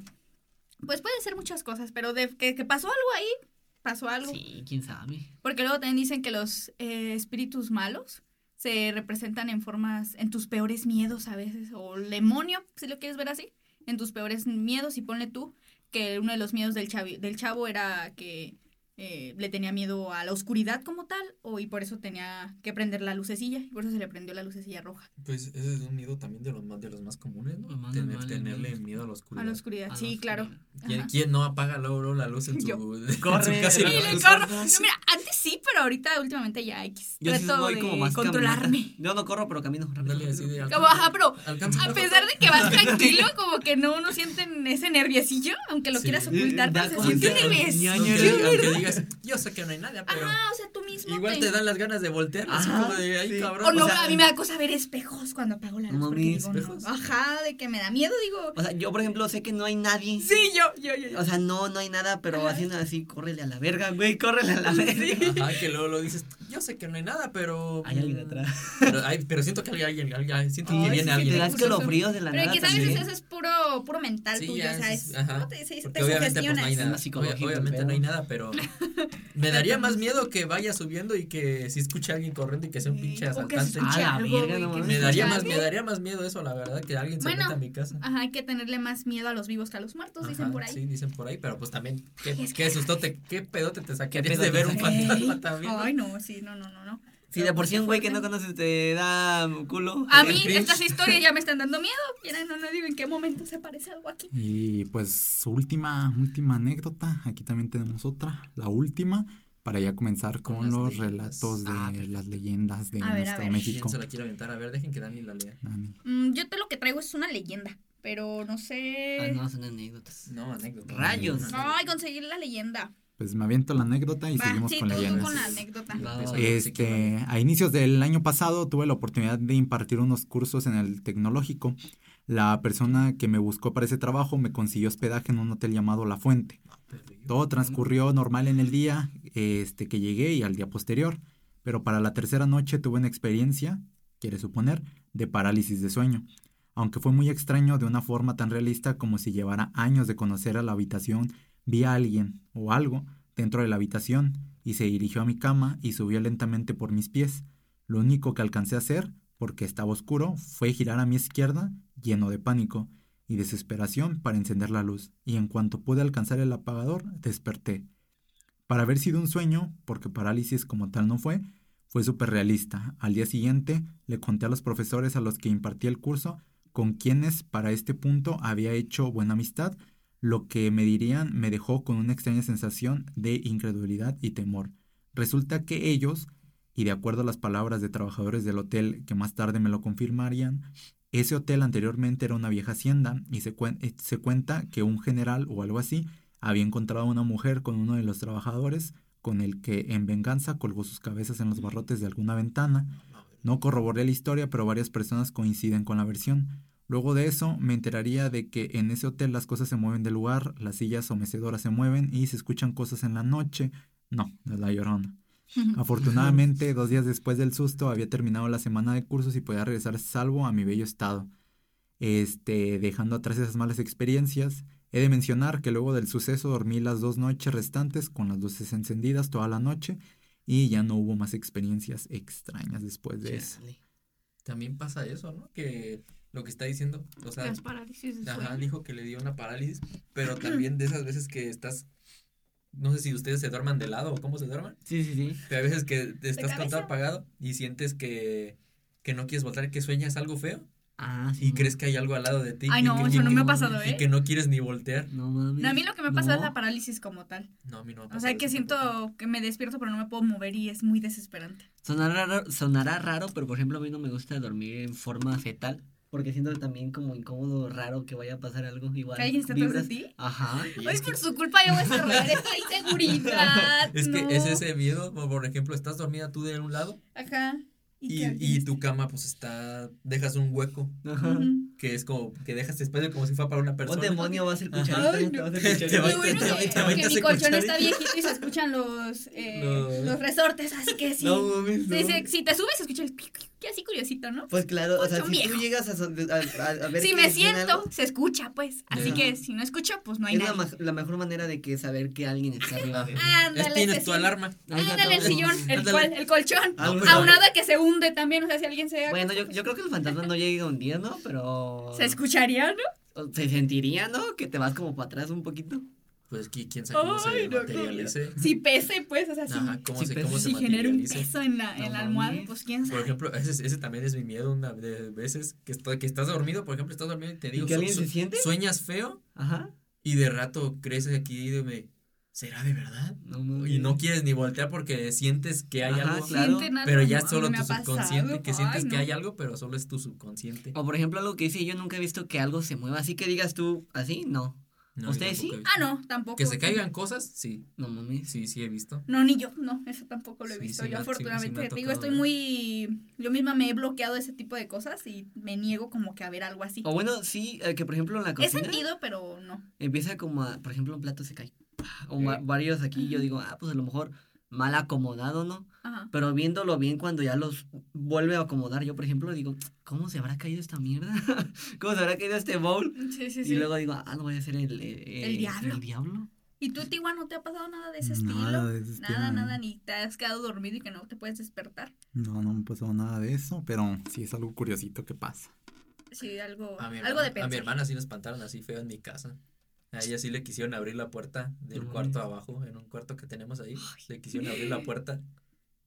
D: pues pueden ser muchas cosas, pero de que, que pasó algo ahí, pasó algo.
A: Sí, quién sabe.
D: Porque luego también dicen que los eh, espíritus malos se representan en formas, en tus peores miedos a veces, o el demonio, si lo quieres ver así, en tus peores miedos y ponle tú que uno de los miedos del, chavi- del chavo era que eh, le tenía miedo a la oscuridad como tal, o, y por eso tenía que prender la lucecilla, y por eso se le prendió la lucecilla roja.
B: Pues ese es un miedo también de los más, de los más comunes, ¿no?
A: Más
B: Tener- tenerle miedo a la
D: A
B: oscuridad.
D: la oscuridad,
A: A
D: sí, claro.
B: ¿Quién,
D: Ajá.
B: quién no apaga luego, la luz en su,
D: Yo.
B: en su
A: Corre,
B: casa y
D: le corro. No, mira, antes sí, pero ahorita últimamente ya X.
A: Yo
D: Trato de
A: como más
D: controlarme.
A: caminata. Yo no corro, pero camino rápido.
B: Ándale, así de
D: Como, ajá, pero A pesar de que vas tranquilo, como que no uno sienten ese nerviosillo, aunque lo
B: Sí.
D: quieras ocultar, pero se siente nerviosillo.
B: Yo sé que no hay nada, pero
D: mismo
B: igual
D: te...
B: te dan las ganas de voltear, así como de, ay,
A: sí.
B: cabrón.
D: O no,
A: o sea-
D: a mí me da cosa ver espejos cuando apago la luz. Digo, no.
B: espejos.
D: Ajá, de que me da miedo, digo.
A: O sea, yo, por ejemplo, sé que no hay nadie.
D: Sí, yo, yo, yo. yo.
A: O sea, no, no hay nada, pero haciendo así, córrele a la verga, güey, córrele a la verga.
B: Ajá, que luego lo dices, yo sé que no hay nada, pero...
A: Hay alguien atrás.
B: Pero, siento que hay alguien, alguien- siento que viene
D: sí,
A: Te
B: alguien.
A: das
D: puso
A: que lo
D: eso.
A: fríos de la
D: pero
A: nada
D: a
A: también.
D: veces eso es puro, puro mental
B: Sí,
D: tuyo, o sea,
B: es-
D: es,
B: ajá.
D: ¿cómo te, se dice?
B: Porque
D: te
B: obviamente pues no hay nada. obviamente no hay nada, pero me daría más miedo que vaya subiendo y que si escuche a alguien corriendo y que sea un pinche asaltante.
A: Ah, verga, no
B: Me daría más, me daría más miedo eso, la verdad, que alguien se
D: Bueno,
B: meta a mi casa.
D: Ajá, hay que tenerle más miedo a los vivos que a los muertos, dicen
B: Ajá,
D: por ahí.
B: Sí, dicen por ahí, pero pues también, ¿qué,
D: Es
B: qué sustote, qué pedote te
A: pedo
B: de ver un
A: sacarías?
B: fantasma también? ¿no?
D: Ay, no, sí, no, no, no, no.
A: Si de por sí un güey que no conoces te da culo.
D: A mí
A: cringe.
D: estas historias ya me están dando miedo. Miren, no, no digo en qué momento se parece algo aquí.
C: Y pues última, última anécdota, aquí también tenemos otra, la última, para ya comenzar
B: Con
C: los
B: leyendas.
C: relatos de
A: Ah,
C: las leyendas de
D: A ver, a
C: nuestro
D: ver.
C: México.
B: ¿Quién se la quiere aventar? A ver, dejen que Dani la lea.
C: Dani.
D: Mm, yo te lo que traigo es una leyenda, pero no sé.
A: Ah, no, son anécdotas.
B: No, anécdota.
A: Rayos.
D: Ay, conseguir la leyenda.
C: Pues me aviento la anécdota y
D: Va,
C: seguimos
D: sí,
C: con
D: tú, tú
C: leyendas.
D: con la anécdota.
C: Este, a inicios del año pasado tuve la oportunidad de impartir unos cursos en el tecnológico. La persona que me buscó para ese trabajo me consiguió hospedaje en un hotel llamado La Fuente. Todo transcurrió normal en el día este, que llegué y al día posterior, pero para la tercera noche tuve una experiencia, quiere suponer, de parálisis de sueño. Aunque fue muy extraño de una forma tan realista como si llevara años de conocer a la habitación, vi a alguien o algo dentro de la habitación y se dirigió a mi cama y subió lentamente por mis pies. Lo único que alcancé a hacer, porque estaba oscuro, fue girar a mi izquierda, lleno de pánico y desesperación para encender la luz, y en cuanto pude alcanzar el apagador, desperté. Para haber sido un sueño, porque parálisis como tal no fue, fue súper realista. Al día siguiente le conté a los profesores a los que impartí el curso con quienes para este punto había hecho buena amistad, lo que me dirían me dejó con una extraña sensación de incredulidad y temor. Resulta que ellos, y de acuerdo a las palabras de trabajadores del hotel que más tarde me lo confirmarían, ese hotel anteriormente era una vieja hacienda y eh, se cuenta que un general o algo así había encontrado a una mujer con uno de los trabajadores con el que en venganza colgó sus cabezas en los barrotes de alguna ventana. No corroboré la historia, pero varias personas coinciden con la versión. Luego de eso me enteraría de que en ese hotel las cosas se mueven del lugar, las sillas o mecedoras se mueven y se escuchan cosas en la noche. No, no es la llorona. Afortunadamente, dos días después del susto, había terminado la semana de cursos y podía regresar salvo a mi bello estado. Este, dejando atrás esas malas experiencias, he de mencionar que luego del suceso dormí las dos noches restantes con las luces encendidas toda la noche y ya no hubo más experiencias extrañas después de eso.
B: También pasa eso, ¿no? Que lo que está diciendo, o sea,
D: Las parálisis de
B: Ajá,
D: sueño.
B: dijo que le dio una parálisis, pero también de esas veces que estás, no sé si ustedes se duerman de lado o cómo se duerman,
A: Sí, sí, sí.
B: pero a veces que te estás con todo apagado y sientes que, que no quieres voltar, que sueñas algo feo
A: Ah, sí.
B: y crees que hay algo al lado de ti.
D: Ay,
B: y
D: no,
B: que-
D: eso
B: y
D: no me ha pasado,
B: Y
D: ¿eh?
B: que no quieres ni voltear.
A: No mames.
D: No, a mí lo que me pasa es
A: No.
D: la parálisis como tal.
B: No, a mí no me ha
D: O sea, que siento
B: tampoco.
D: que me despierto pero no me puedo mover y es muy desesperante.
A: Sonará raro, sonará raro, pero por ejemplo a mí no me gusta dormir en forma fetal. Porque siento también como incómodo, raro que vaya a pasar algo igual.
D: ¿Que alguien está atrás de ti?
A: Ajá.
B: Y
D: Ay,
B: es que-
D: por su culpa yo voy a desarrollar esta inseguridad.
B: Es que
D: no.
B: es ese miedo, por por ejemplo, estás dormida tú de un lado
D: Ajá.
B: y, y tu cama pues está, dejas un hueco,
A: Ajá.
B: Que es como que dejas espacio como si fuera para una
A: Un
B: persona.
A: demonio va a ser cucharita.
D: Ay,
A: te va a hacer
B: Te
A: cucharita.
B: va-
D: Lo bueno
B: te-
D: que,
B: te
D: que
B: avientas
D: mi colchón está viejito y se escuchan los, eh,
B: No.
D: los resortes, así que sí.
A: No mames. No.
D: si te subes, se escucha el pic, así curiosito, ¿no?
A: Pues claro, o sea, si tú llegas a, ver
D: Si me siento,
A: algo,
D: se escucha, pues. Así que si no escucho, pues no hay
A: es la,
D: nadie.
A: la mejor manera de que saber que alguien está arriba de
D: Ándale,
B: Es, tienes tu
D: sí.
B: alarma.
D: Ándale, el sillón, el, cual- el colchón.
A: Ah,
B: pues,
D: Aunado a que se hunde también, o sea, si alguien se...
A: Bueno, yo, yo creo que los fantasmas no llegan un día, ¿no? Pero...
D: Se escucharía, ¿no?
A: Se sentiría, ¿no? Que te vas como para atrás un poquito.
B: Pues qui- quién sabe cómo
D: Ay,
B: se
D: no,
B: materialice.
D: Si pese, pues, o sea, si,
B: Ajá, cómo
A: si
B: se,
A: pesa.
B: cómo se
D: si genera un peso en la, en la almohada, pues quién
B: Por
D: sabe.
B: ejemplo, ese, ese también es mi miedo una de veces que, estoy, que estás dormido, por ejemplo, estás dormido y te
A: ¿Y
B: digo,
A: que alguien
B: su-
A: se siente?
B: sueñas feo
A: Ajá.
B: y de rato creces aquí y me, ¿será de verdad?
A: No.
B: Y no quieres ni voltear porque sientes que hay
A: Ajá,
B: algo,
A: claro.
B: Pero ya es solo tu
D: pasado.
B: subconsciente que sientes
D: Ay,
B: que hay algo, pero solo es tu subconsciente.
A: O por ejemplo, algo que dice, yo nunca he visto que algo se mueva. Así que digas tú, así, no.
B: No,
A: ¿Ustedes sí?
B: he
D: Ah, no, tampoco.
B: Que se caigan cosas, sí,
A: No mames.
B: sí, sí he visto.
D: No, ni yo, no, eso tampoco lo he
B: Sí,
D: visto.
B: sí me
D: yo
B: sí- sí
D: afortunadamente, te digo, estoy muy... Yo misma me he bloqueado ese tipo de cosas y me niego como que a ver algo así.
A: O bueno, sí, eh, que por ejemplo en la
D: He
A: cocina
D: sentido, pero no.
A: empieza como a, por ejemplo, un plato se cae. O va- varios aquí, yo digo, ah, pues a lo mejor mal acomodado, ¿no?
D: Ajá.
A: Pero viéndolo bien cuando ya los vuelve a acomodar, yo por ejemplo digo, ¿cómo se habrá caído esta mierda? ¿Cómo se habrá caído este bowl?
D: Sí, sí,
A: Y luego digo, ah, no vaya a ser el, eh,
D: El diablo.
A: El diablo.
D: ¿Y tú, Tigua, no te ha pasado nada de ese
C: Nada
D: estilo?
C: de ese
D: Nada,
C: estilo.
D: nada, ni te has quedado dormido y que no te puedes despertar.
C: No, no me pasó nada de eso, pero sí es algo curiosito que pasa.
D: Sí, algo,
B: A mi,
D: algo de
B: hermana, a mi
D: pensar.
B: hermana sí le espantaron así feo en mi casa. A ella sí le quisieron abrir la puerta del cuarto abajo, en un cuarto que tenemos ahí. Le quisieron abrir la puerta.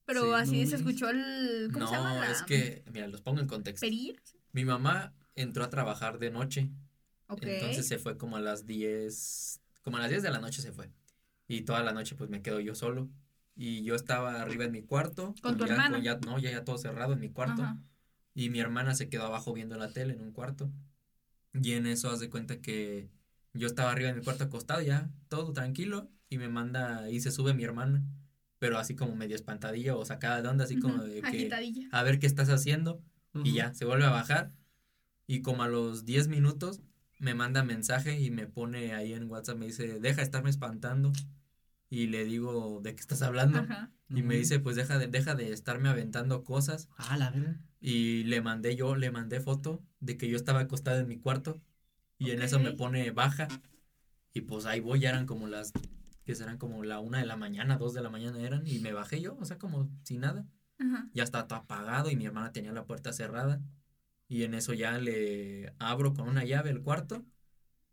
D: Pero
B: Sí,
D: así
A: no
D: se escuchó el... ¿Cómo se llama?
B: No,
D: La...
B: es que, mira, los pongo en contexto.
D: ¿Perir?
B: Mi mamá entró a trabajar de noche,
D: Ok.
B: entonces se fue como a las 10, como a las 10 de la noche se fue. Y toda la noche pues me quedo yo solo. Y yo estaba arriba en mi cuarto.
D: ¿Con tu
B: ya,
D: hermana?
B: ya, no, ya, ya todo cerrado en mi cuarto.
D: Ajá.
B: Y mi hermana se quedó abajo viendo la tele en un cuarto. Y en eso haz de cuenta que yo estaba arriba en mi cuarto acostado ya, todo tranquilo. Y me manda, y se sube mi hermana. Pero así como medio espantadilla o sacada de onda, así como de que a ver qué estás haciendo. Y ya, se vuelve a bajar. Y como a los 10 minutos me manda mensaje y me pone ahí en WhatsApp, me dice, deja de estarme espantando. Y le digo, ¿de qué estás hablando?
D: Ajá.
B: Y me dice, pues deja de, deja de estarme aventando cosas.
A: Ah, la verdad.
B: Y le mandé yo, le mandé foto de que yo estaba acostado en mi cuarto. Y en eso me pone baja. Y pues ahí voy, ya eran como las, que serán como la una de la mañana, dos de la mañana eran. Y me bajé yo, o sea, como sin nada.
D: Ajá.
B: Ya estaba todo apagado y mi hermana tenía la puerta cerrada. Y en eso ya le abro con una llave el cuarto.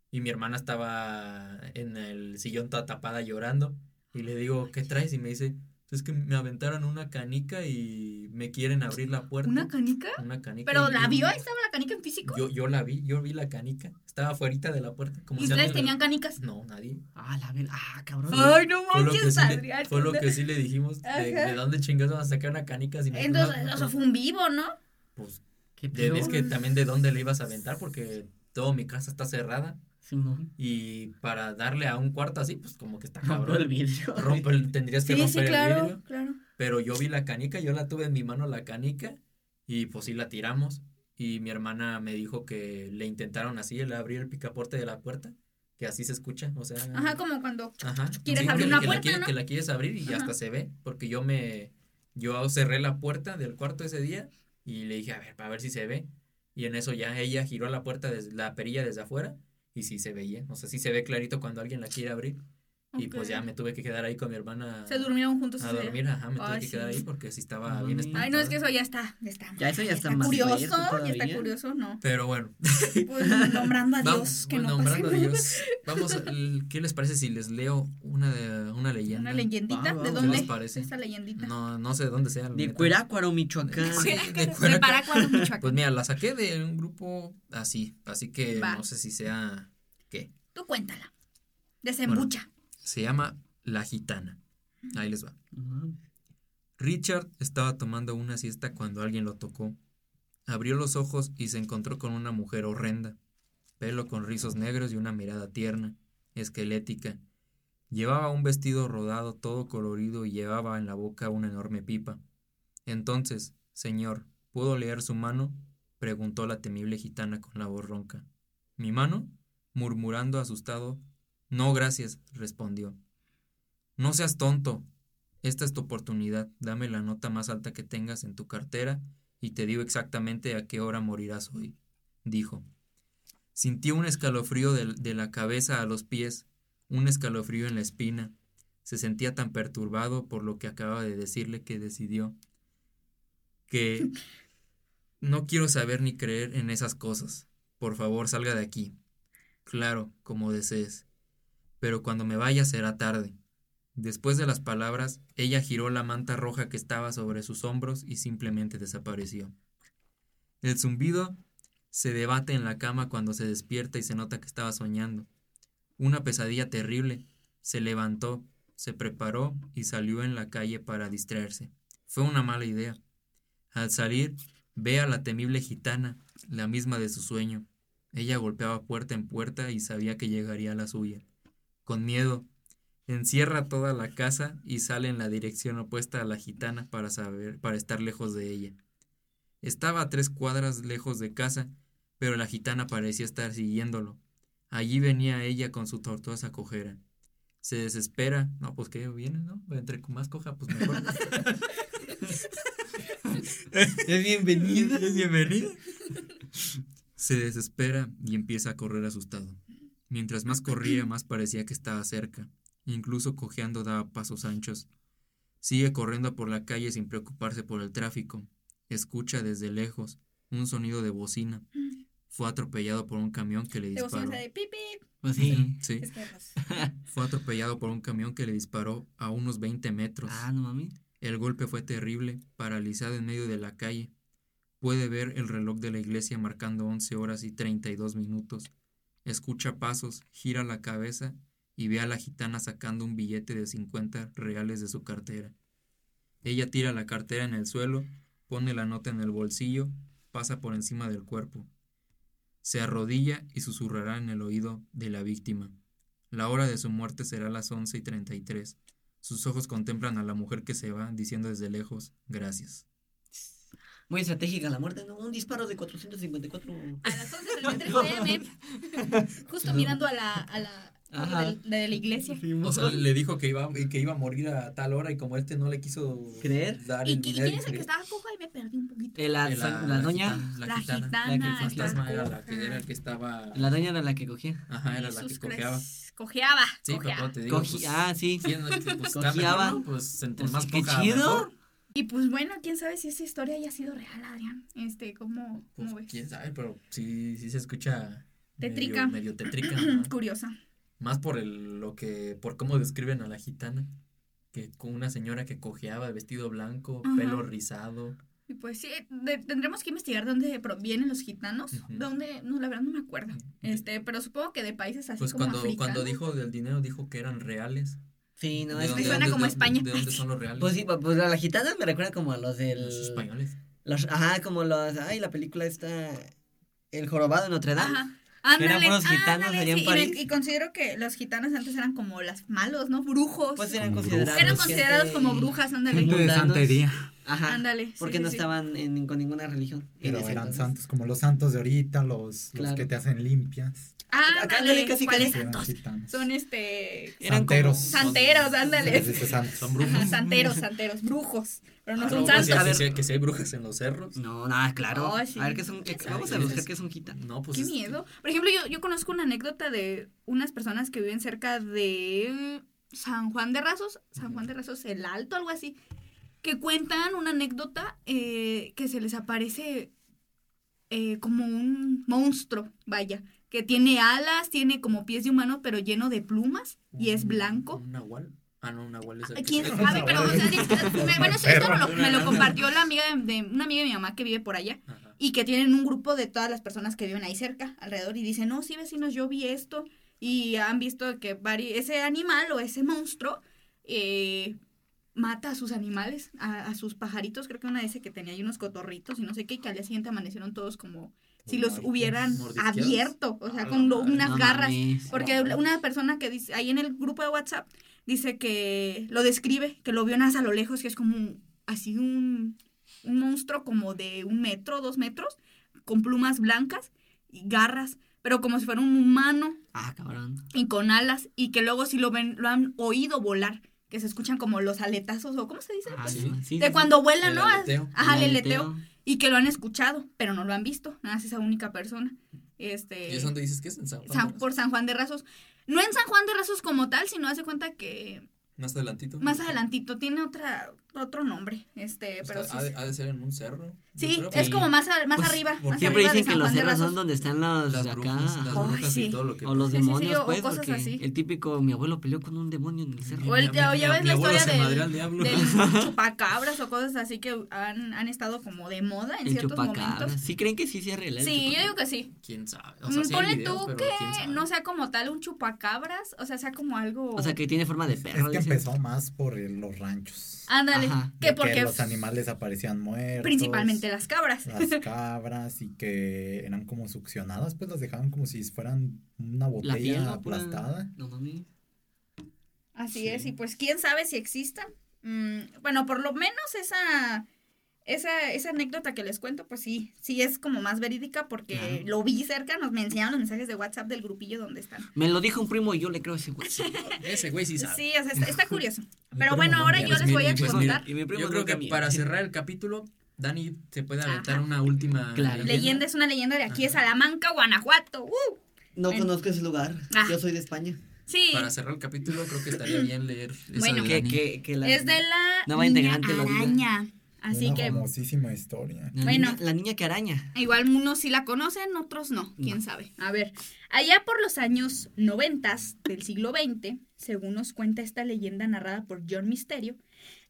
B: Y mi hermana estaba en el sillón toda tapada llorando. Y le digo, ¿qué traes? Y me dice, es que me aventaron una canica y me quieren abrir la puerta.
D: ¿Una canica?
B: Una canica.
D: ¿Pero la vio? ¿Ahí estaba la canica en físico?
B: Yo, yo la vi, yo vi la canica. Estaba afuera de la puerta. Como
D: ¿Y
B: si
D: ustedes
B: alguien la-
D: tenían canicas?
B: No, nadie.
A: Ah, la verdad. Ah, cabrón.
D: Ay, no
B: Fue lo, que
D: manches,
B: sí le,
D: Adrián.
B: fue lo que sí le dijimos. De, de dónde chingados vamos a sacar una canica si no
D: Entonces,
B: no,
D: eso fue un vivo, ¿no?
B: Pues
A: Qué
B: De- es que también de dónde le ibas a aventar porque toda mi casa está cerrada
A: Simón.
B: y para darle a un cuarto así pues como que está
A: Rompo
B: cabrón
A: el vidrio.
B: rompe el- tendrías que
D: Sí, sí,
B: romper el
D: claro,
B: vidrio
D: claro.
B: pero yo vi la canica yo la tuve en mi mano la canica y pues sí la tiramos y mi hermana me dijo que le intentaron así el abrir el picaporte de la puerta que así se escucha o sea
D: Ajá, como cuando...
B: Ajá.
D: ¿Quieres
B: Sí,
D: abrir
B: que,
D: una
B: que la
D: puerta,
B: quiere-
D: no?
B: que la quieres abrir y
D: Ajá.
B: hasta se ve, porque yo me, yo cerré la puerta del cuarto ese día y le dije, a ver, para ver si se ve. Y en eso ya ella giró la puerta, desde, la perilla desde afuera y sí se veía, o sea, sí se ve clarito cuando alguien la quiere abrir. Y pues ya me tuve que quedar ahí con mi hermana.
D: Se durmieron juntos.
B: A
D: día.
B: dormir, ajá, me tuve que quedar ahí porque sí estaba bien espantada.
D: Ay, no, es que eso ya está. Ya está,
A: Ya eso ya está más
D: curioso. Ya está curioso, ¿no?
B: Pero bueno,
D: Pues nombrando a Dios,
B: vamos,
D: que no
B: nombrando a. Dios. Vamos, ¿qué les parece si les leo una, de, una leyenda?
D: Una leyendita.
A: Va, va,
D: ¿De
A: ¿qué
D: dónde?
B: les parece?
D: Esa leyendita.
B: No, no sé de dónde sea.
A: De. Cuerácuaro, Michoacán.
B: Sí, de
D: De
B: Cuerácuaro.
D: Parácuaro, Michoacán.
B: Pues mira, la saqué de un grupo así, así que
D: Va.
B: no sé si sea, ¿qué?
D: Tú cuéntala. Desembucha.
B: Se llama La Gitana. Ahí les va. Richard estaba tomando una siesta cuando alguien lo tocó. Abrió los ojos y se encontró con una mujer horrenda, pelo con rizos negros y una mirada tierna, esquelética. Llevaba un vestido rodado todo colorido y llevaba en la boca una enorme pipa. Entonces, señor, ¿puedo leer su mano? preguntó la temible gitana con la voz ronca. ¿Mi mano? murmurando asustado. No, gracias, respondió. No seas tonto, esta es tu oportunidad. Dame la nota más alta que tengas en tu cartera y te digo exactamente a qué hora morirás hoy, dijo. Sintió un escalofrío de, la cabeza a los pies, un escalofrío en la espina. Se sentía tan perturbado por lo que acaba de decirle que decidió que no quiero saber ni creer en esas cosas. Por favor, salga de aquí. Claro, como desees. Pero cuando me vaya será tarde. Después de las palabras, ella giró la manta roja que estaba sobre sus hombros y simplemente desapareció. El zumbido se debate en la cama cuando se despierta y se nota que estaba soñando. Una pesadilla terrible. Se levantó, se preparó y salió en la calle para distraerse. Fue una mala idea. Al salir, ve a la temible gitana, la misma de su sueño. Ella golpeaba puerta en puerta y sabía que llegaría a la suya. Con miedo, encierra toda la casa y sale en la dirección opuesta a la gitana para saber, para estar lejos de ella. Estaba a tres cuadras lejos de casa, pero la gitana parecía estar siguiéndolo. Allí venía ella con su tortuosa cojera. Se desespera. No, pues que viene, ¿no? Entre más coja, pues mejor.
A: Es bienvenida.
B: Es bienvenida. Se desespera y empieza a correr asustado. Mientras más corría, más parecía que estaba cerca. Incluso cojeando daba pasos anchos. Sigue corriendo por la calle sin preocuparse por el tráfico. Escucha desde lejos un sonido de bocina. Fue atropellado por un camión que le disparó.
D: de pipi.
A: Pues sí.
B: Sí,
D: pues,
B: fue atropellado por un camión que le disparó a unos 20 metros.
A: Ah, no mami.
B: El golpe fue terrible, paralizado en medio de la calle. Puede ver el reloj de la iglesia marcando 11 horas y 32 minutos. Escucha pasos, gira la cabeza y ve a la gitana sacando un billete de 50 reales de su cartera. Ella tira la cartera en el suelo, pone la nota en el bolsillo, pasa por encima del cuerpo. Se arrodilla y susurrará en el oído de la víctima. La hora de su muerte será las 11 y 33. Sus ojos contemplan a la mujer que se va, diciendo desde lejos, gracias.
A: Muy estratégica la muerte, ¿no? Un disparo de 454.
D: a las 11 del 23 pm. Justo mirando a la, a la
A: Ajá.
D: del- de, la iglesia.
B: O sea, le dijo que iba, que iba a morir a tal hora y como este no le quiso
A: ¿Creer?
B: dar
D: ¿Y,
B: el
D: quién es el que estaba coja? Y me perdí un poquito.
A: Eh, la,
B: Eh,
A: la, la doña.
B: gitana- La,
D: La
B: gitana.
D: gitana.
A: La que el
B: fantasma era la que, era el que estaba...
A: La doña era la que cogía.
B: Ajá, era la que
D: Jesús
B: cojeaba.
D: Cojeaba.
B: Sí, pero
D: cojeaba.
B: como te digo,
A: Cogi-
B: pues,
A: ah, sí.
B: pues,
A: Cojeaba.
B: Pues entre
A: Pues,
B: más
A: qué
B: coja,
A: chido.
B: mejor.
D: Y pues bueno, quién sabe si esa historia haya sido real, Adrián. Este, ¿cómo,
B: Pues,
D: cómo ves?
B: quién sabe, pero sí, sí se escucha
D: Tétrica.
B: Medio, medio tétrica, ¿no?
D: Curiosa.
B: Más por el, lo que, por cómo describen a la gitana. Que con una señora que cojeaba vestido blanco,
D: Ajá.
B: pelo rizado.
D: Y pues sí, de- tendremos que investigar dónde provienen los gitanos. ¿Dónde? No, la verdad no me acuerdo. Este, pero supongo que de países así
B: Pues
D: como
B: cuando,
D: africanos.
B: cuando dijo del dinero, dijo que eran reales.
A: Sí, no,
B: ¿De
A: es que.
D: suena como
B: dónde-
D: España.
B: ¿De dónde son los reales?
A: Pues sí, pues la, gitana me recuerda como a los del.
B: Los españoles.
A: Los, ajá, como los. Ay, la película está. El jorobado de Notre Dame.
D: Ajá. Ándale,
A: puros gitanos
D: ándale,
A: allá en
D: sí, y
A: París.
D: me- Y, considero que los gitanos antes eran como las malos, ¿no? Brujos.
A: Pues eran
C: Como
A: considerados.
D: eran
C: gente-
D: considerados como brujas, ándale.
C: Gente de santería.
A: Ajá.
D: Ándale.
A: Porque
D: sí,
A: no
D: sí.
A: estaban en- con ninguna religión.
C: Pero eran
A: entonces.
C: santos, como los santos de ahorita, los,
A: Claro.
C: los que te hacen limpias.
D: Ah,
A: Acá
D: ándale,
A: casi,
D: ¿cuáles santos?
C: gitanos.
D: Son este.
A: Eran
C: Santeros.
A: como-
D: Santeros, ándale.
B: Son brujos.
D: Ajá, santeros, santeros, brujos. Pero no
B: Ah,
D: son
B: no, pues,
D: santos.
A: a ver.
B: que si hay brujas en los cerros.
A: No, nada, claro.
D: Oh, sí.
A: A ver qué son.
D: ¿Quién
A: Vamos a buscar qué un gitano.
B: No, pues.
D: Qué miedo. Por ejemplo, yo, yo conozco una anécdota de unas personas que viven cerca de San Juan de Razos, San Juan de Razos el Alto, algo así, que cuentan una anécdota eh, que se les aparece eh, como un monstruo, vaya, que tiene alas, tiene como pies de humano, pero lleno de plumas y es blanco.
B: ¿Un nahual? Ah, no, un nahual es el
D: Ah,
B: que
D: ¿Quién
B: se-
D: sabe? Pero, o sea, bueno, esto esto me lo, me lo
B: Perro.
D: compartió la amiga de, de- una amiga de mi mamá que vive por allá
B: Ajá.
D: y que tienen un grupo de todas las personas que viven ahí cerca, alrededor, y dicen, no, sí, vecinos, yo vi esto, y han visto que vari- ese animal o ese monstruo eh, mata a sus animales, a, a sus pajaritos, creo que una vez que tenía ahí unos cotorritos y no sé qué, y que al día siguiente amanecieron todos como si los hubieran abierto, o sea, con lo- unas garras. Porque una persona que dice, ahí en el grupo de WhatsApp, dice que lo describe, que lo vio nada a lo lejos, que es como un- así un, un monstruo como de un metro, dos metros, con plumas blancas y garras, pero como si fuera un humano.
A: Ah, cabrón.
D: y con alas, y que luego sí lo ven, lo han oído volar, que se escuchan como los aletazos, o ¿cómo se dice?
A: Ah,
B: sí.
A: sí,
D: de
A: sí,
D: cuando vuelan,
B: El
D: ¿no?
B: aleteo.
D: Ajá, el
A: El
D: aleteo.
A: aleteo.
D: Y que lo han escuchado, pero no lo han visto, nada más esa única persona. Este,
B: ¿Y es donde dices que es en San Juan?
D: San- por San Juan de Razos. No en San Juan de Razos como tal, sino hace cuenta que
B: Más adelantito.
D: más adelantito tiene otra otro nombre, este,
B: O
D: pero
B: sea,
D: sí.
B: ha, de, ha de ser en un cerro.
D: Sí, es
A: Sí.
D: como más, a- más
A: Pues,
D: arriba,
B: porque
D: más
A: Siempre
D: arriba
A: dicen que los cerros son donde están los
B: Las
A: de acá.
B: brujas, las brujas
D: sí.
B: y todo lo que
A: O los
D: Sí, sí, sí,
A: demonios,
D: o-
A: pues,
D: cosas
A: porque
D: así.
A: el típico, mi abuelo peleó con un demonio en el cerro.
D: O el-
B: Mi- mi-
D: o ya
B: mi-
D: ves
B: mi
D: la historia
B: se
D: del-. Del chupacabras o cosas así que han, han estado como de moda en
A: El
D: ciertos
A: chupacabras.
D: momentos.
A: ¿Sí creen que sí sea real? el
D: Sí, yo digo que sí.
B: ¿Quién sabe? O sea, sí hay
D: Ponle tú que no sea como tal un chupacabras, o sea, sea como algo...
A: O sea, que tiene forma de
C: Es
A: perro.
C: que
A: dicen.
C: empezó más por los ranchos.
D: Ándale,
A: Ajá.
D: Que porque
C: los animales aparecían muertos.
D: principalmente las cabras.
C: Las cabras y que eran como succionadas, pues las dejaban como si fueran una
A: La piel,
C: botella aplastada.
A: No mames.
D: Así
C: Sí.
D: es, y pues quién sabe si existan. Mm, bueno, por lo menos esa, esa, esa anécdota que les cuento, pues sí, sí es como más verídica porque
A: Claro.
D: lo vi cerca, nos me enseñaron los mensajes de WhatsApp del grupillo donde están.
A: Me lo dijo un primo y yo le creo a ese güey.
B: Ese güey sí sabe.
D: Sí, o sea, está, está curioso. Pero bueno,
C: no
D: ahora yo les voy a
B: Pues
D: contar
B: mira,
A: Y mi primo
B: Yo creo que para cerrar el capítulo, Dani se puede aventar
D: Ajá.
B: una última
A: Claro.
D: leyenda, es una leyenda de aquí de. Salamanca, Guanajuato. ¡Uh!
A: No
D: Bueno.
A: conozco ese lugar.
D: Ah.
A: Yo soy de España.
D: Sí,
B: Para cerrar el capítulo, creo que estaría bien leer esa
D: Bueno.
B: de
A: Que,
B: Dani.
A: que, que la,
D: es de la
A: Nueva
D: niña araña. Así
C: Una
D: que
C: famosísima historia.
A: la
D: bueno.
A: niña- la niña que araña.
D: Igual unos sí la conocen, otros no, quién
A: No.
D: sabe. A ver, allá por los años noventas del siglo XX, según nos cuenta esta leyenda narrada por John Misterio,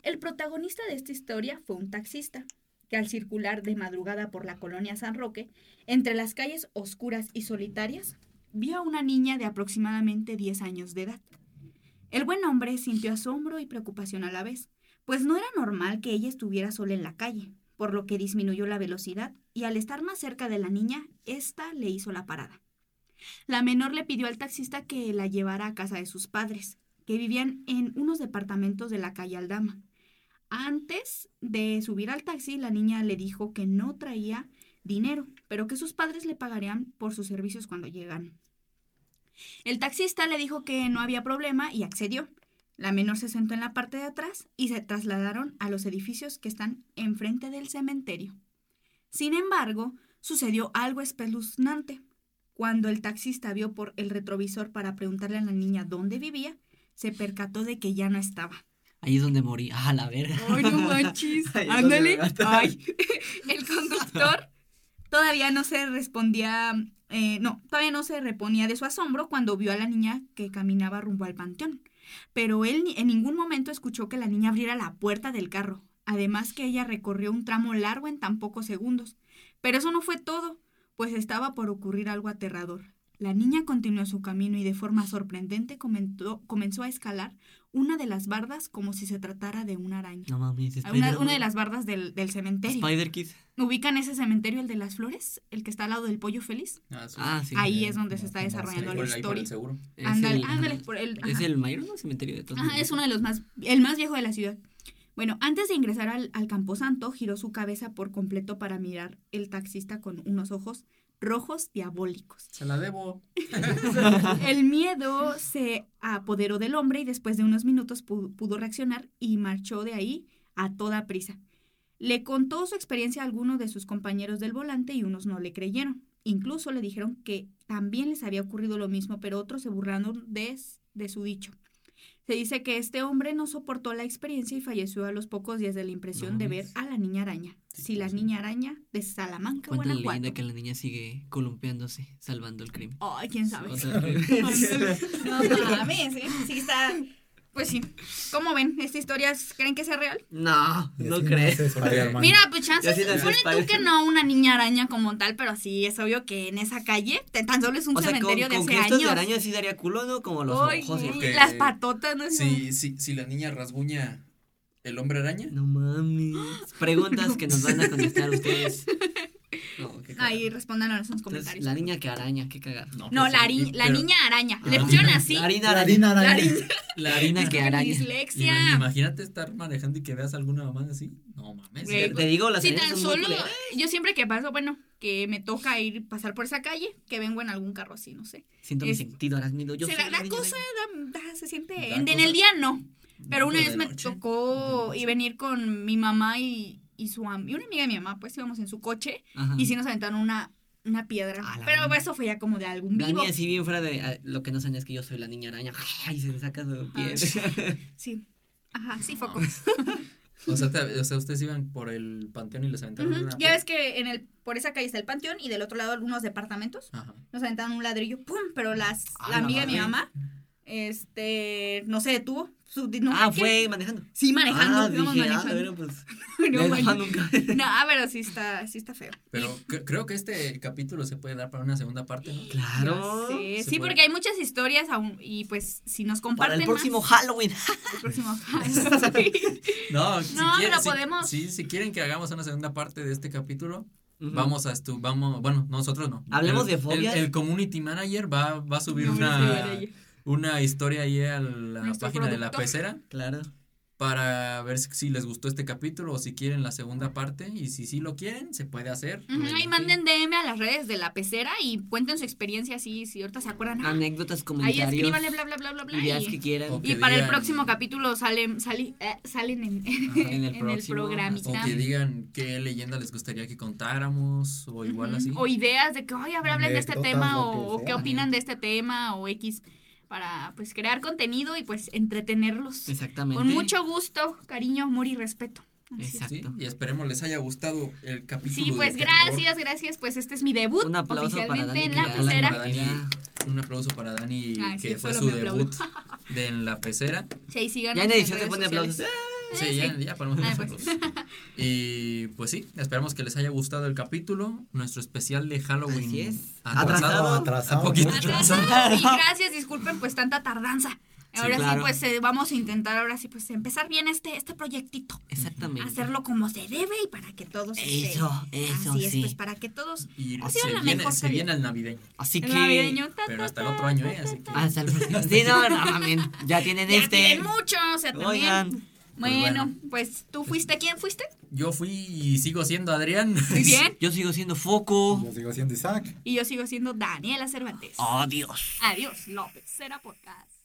D: el protagonista de esta historia fue un taxista que al circular de madrugada por la colonia San Roque, entre las calles oscuras y solitarias, vio a una niña de aproximadamente 10 años de edad. El buen hombre sintió asombro y preocupación a la vez, pues no era normal que ella estuviera sola en la calle, por lo que disminuyó la velocidad y al estar más cerca de la niña, ésta le hizo la parada. La menor le pidió al taxista que la llevara a casa de sus padres, que vivían en unos departamentos de la calle Aldama. Antes de subir al taxi, la niña le dijo que no traía dinero, pero que sus padres le pagarían por sus servicios cuando llegan. El taxista le dijo que no había problema y accedió. La menor se sentó en la parte de atrás y se trasladaron a los edificios que están enfrente del cementerio. Sin embargo, sucedió algo espeluznante. Cuando el taxista vio por el retrovisor para preguntarle a la niña dónde vivía, se percató de que ya no estaba.
A: Ahí es donde morí. Ah, la verga.
D: ¡Ay, no manches! ¡Ándale! ¡Ay! El conductor todavía no se respondía, eh, no, todavía no se reponía de su asombro cuando vio a la niña que caminaba rumbo al panteón. Pero él en ningún momento escuchó que la niña abriera la puerta del carro. Además que ella recorrió un tramo largo en tan pocos segundos. Pero eso no fue todo, pues estaba por ocurrir algo aterrador. La niña continuó su camino y de forma sorprendente comenzó a escalar una de las bardas como si se tratara de una araña.
A: No mames.
D: Una, una de las bardas del, del cementerio.
A: Spider Kid.
D: ¿Ubican ese cementerio, el de las flores? El que está al lado del pollo feliz.
B: Ah, sí.
A: Ah, sí.
D: Ahí es donde
C: no,
D: se está desarrollando la
B: ahí por el
D: historia. Ándale,
A: el-
D: ándale, por el.
A: Es el mayor ¿no? cementerio de todos.
D: Ajá, es uno de los más, el más viejo de la ciudad. Bueno, antes de ingresar al, al camposanto, giró su cabeza por completo para mirar el taxista con unos ojos rojos diabólicos.
B: Se la debo.
D: El miedo se apoderó del hombre y después de unos minutos pu- pudo reaccionar y marchó de ahí a toda prisa. Le contó su experiencia a algunos de sus compañeros del volante y unos no le creyeron. Incluso le dijeron que también les había ocurrido lo mismo, pero otros se burlaron de, de su dicho. Se dice que este hombre no soportó la experiencia y falleció a los pocos días de la impresión de ver a la niña araña. Sí, la niña araña de Salamanca,
A: Cuenta la
D: Guanajuato.
A: leyenda que la niña sigue columpiándose, salvando el crimen.
D: Ay, quién sabe. No mames, ¿eh? Sí está. Pues sí. ¿Cómo ven? ¿Esta historia es- creen que sea real?
A: No,
C: Y
A: no
C: así nace Spider-Man.
D: Mira, pues chances,
A: Ya sí nació
D: pone tú que no una niña araña como tal, pero sí, es obvio que en esa calle te- tan solo es un
A: O sea, con,
D: cementerio de
A: con
D: hace
A: crestos
D: años.
A: de araña sí daría culo, ¿no? Como los
D: Ay,
A: ojos. y-
B: porque-
D: las patotas, ¿no?
B: Si, si, si la niña rasguña el hombre araña,
A: No mames. Preguntas que nos van a contestar ustedes. No.
D: Ahí respondan en los
A: Entonces,
D: comentarios.
A: la niña que araña, qué cagado.
D: no,
B: pues,
D: la, ari- la niña araña. Le
A: Ah,
D: pusieron así.
A: La harina
C: La
A: araña.
C: harina
D: La
C: araña.
D: harina.
B: La
A: harina que araña.
D: Dislexia.
B: Ima- Imagínate estar manejando y que veas alguna mamá así. No mames.
D: Güey,
A: Te, digo, las
D: Si
A: arañas
D: tan
A: son muy
D: solo,
A: culeras.
D: yo siempre que paso, bueno, que me toca ir, pasar por esa calle, que vengo en algún carro así, no sé.
A: Siento mi
D: es-
A: sentido arácnido. Yo
D: Se
A: soy
D: da,
A: la
D: cosa,
A: araña.
D: da- da- se siente,
B: Da
D: en, en
B: cosa.
D: el día no, pero una
B: de
D: vez me
B: noche.
D: tocó
B: De noche.
D: y venir con mi mamá y, y su am- y una amiga de mi mamá, pues íbamos en su coche
A: Ajá.
D: y sí nos aventaron una, una piedra,
A: la
D: pero eso fue ya como de algún
A: La
D: vivo.
A: niña así bien fuera de... ah, Lo que no saben es que yo soy la niña araña. Ay, se le saca su piel.
D: Sí, ajá, sí,
B: No.
D: foco.
B: O sea, te- o sea, ustedes iban por el panteón y les aventaron
D: Ujú.
B: una
D: Ya
B: piedra?
D: ves que en el, por esa calle está el panteón y del otro lado algunos departamentos.
B: Ajá.
D: Nos aventaron un ladrillo, ¡pum! Pero las,
A: Ah,
D: la
A: la
D: amiga de mi mamá, este, no se detuvo. Su, no
A: ah, fue manejando.
D: Sí, manejando.
A: Ah, dije, ah,
D: manejando.
A: bueno, pues...
D: No,
A: nunca.
D: No, pero sí está, sí está feo.
B: Pero cre- creo que este capítulo se puede dar para una segunda parte, ¿no?
A: Claro.
D: Sí, sí, porque hay muchas historias aún y pues si nos
A: Para
D: comparten
A: el próximo
D: más,
A: Halloween.
D: el próximo
B: No, si
D: No,
B: quieren,
D: pero
B: si-
D: podemos-
B: Si, si quieren que hagamos una segunda parte de este capítulo, vamos a estu vamos, bueno, nosotros no.
A: Hablemos
B: El-
A: de fobias.
B: El, el community manager va, va a subir
D: No,
B: una,
D: sí, sí,
B: una historia ahí a la
D: Nuestro
B: página de la pecera
A: Claro.
B: para ver si, les gustó este capítulo o si quieren la segunda parte y si sí lo quieren, se puede hacer. Bueno,
D: Ahí
B: sí.
D: manden DM a las redes de la pecera y cuenten su experiencia así, si ahorita se acuerdan. ah,
A: Anécdotas,
D: ahí
A: comentarios.
D: escríbanle bla bla bla bla bla.
A: Ideas
D: y-
A: que quieran.
D: Y
B: que
D: para el próximo capítulo salen, sali- eh, salen en,
A: en el
D: en
A: próximo,
D: programita.
B: O que digan qué leyenda les gustaría que contáramos o igual así.
D: O ideas de que, oye, a ver, hablen de este tema o, qué opinan de este tema o X para pues crear contenido y pues entretenerlos.
A: Exactamente.
D: Con mucho gusto, cariño, amor y respeto. Así.
A: Exacto.
B: Sí, y esperemos les haya gustado el capítulo.
D: Sí, pues
B: terror.
D: gracias, gracias. Pues este es mi debut
A: Un aplauso para Dani.
D: en la pecera.
B: Dani. Un aplauso para Dani,
D: sí,
B: que fue su debut de en la pecera.
D: Sí, ahí síganos
A: Ya en edición se pone aplausos.
B: Sí,
D: Eh,
B: ya,
D: sí.
B: ya ponemos
D: Ah,
B: los
D: pues.
B: Y pues sí, esperamos que les haya gustado el capítulo, nuestro especial de Halloween.
A: Así es.
B: Atrasado.
C: Atrasado,
B: Un poquito atrasado.
D: Y gracias, disculpen pues tanta tardanza.
B: Sí,
D: Ahora sí,
A: claro.
D: pues eh, vamos a intentar ahora sí pues empezar bien este, este proyectito.
A: Exactamente.
D: Hacerlo como se debe y para que todos
A: Eso, eso
D: así es,
A: sí.
D: pues para que todos
B: Y se
D: la
B: viene,
D: mejor
B: se viene el navideño.
A: Así
D: el
A: que.
D: navideño, ta,
B: Pero
D: ta,
B: hasta el otro año, ¿eh? Así que.
A: Hasta el próximo. Sí, no, no. Ya tienen
D: Ya
A: este.
D: tienen mucho, o sea, también.
A: Oigan.
D: Bueno, pues tú fuiste, ¿quién fuiste?
B: Yo fui y sigo siendo Adrián.
D: Muy bien.
A: Yo sigo siendo foco.
C: Yo sigo siendo Isaac.
D: Y yo sigo siendo Daniela Cervantes.
A: Adiós.
D: Adiós, López, será podcast.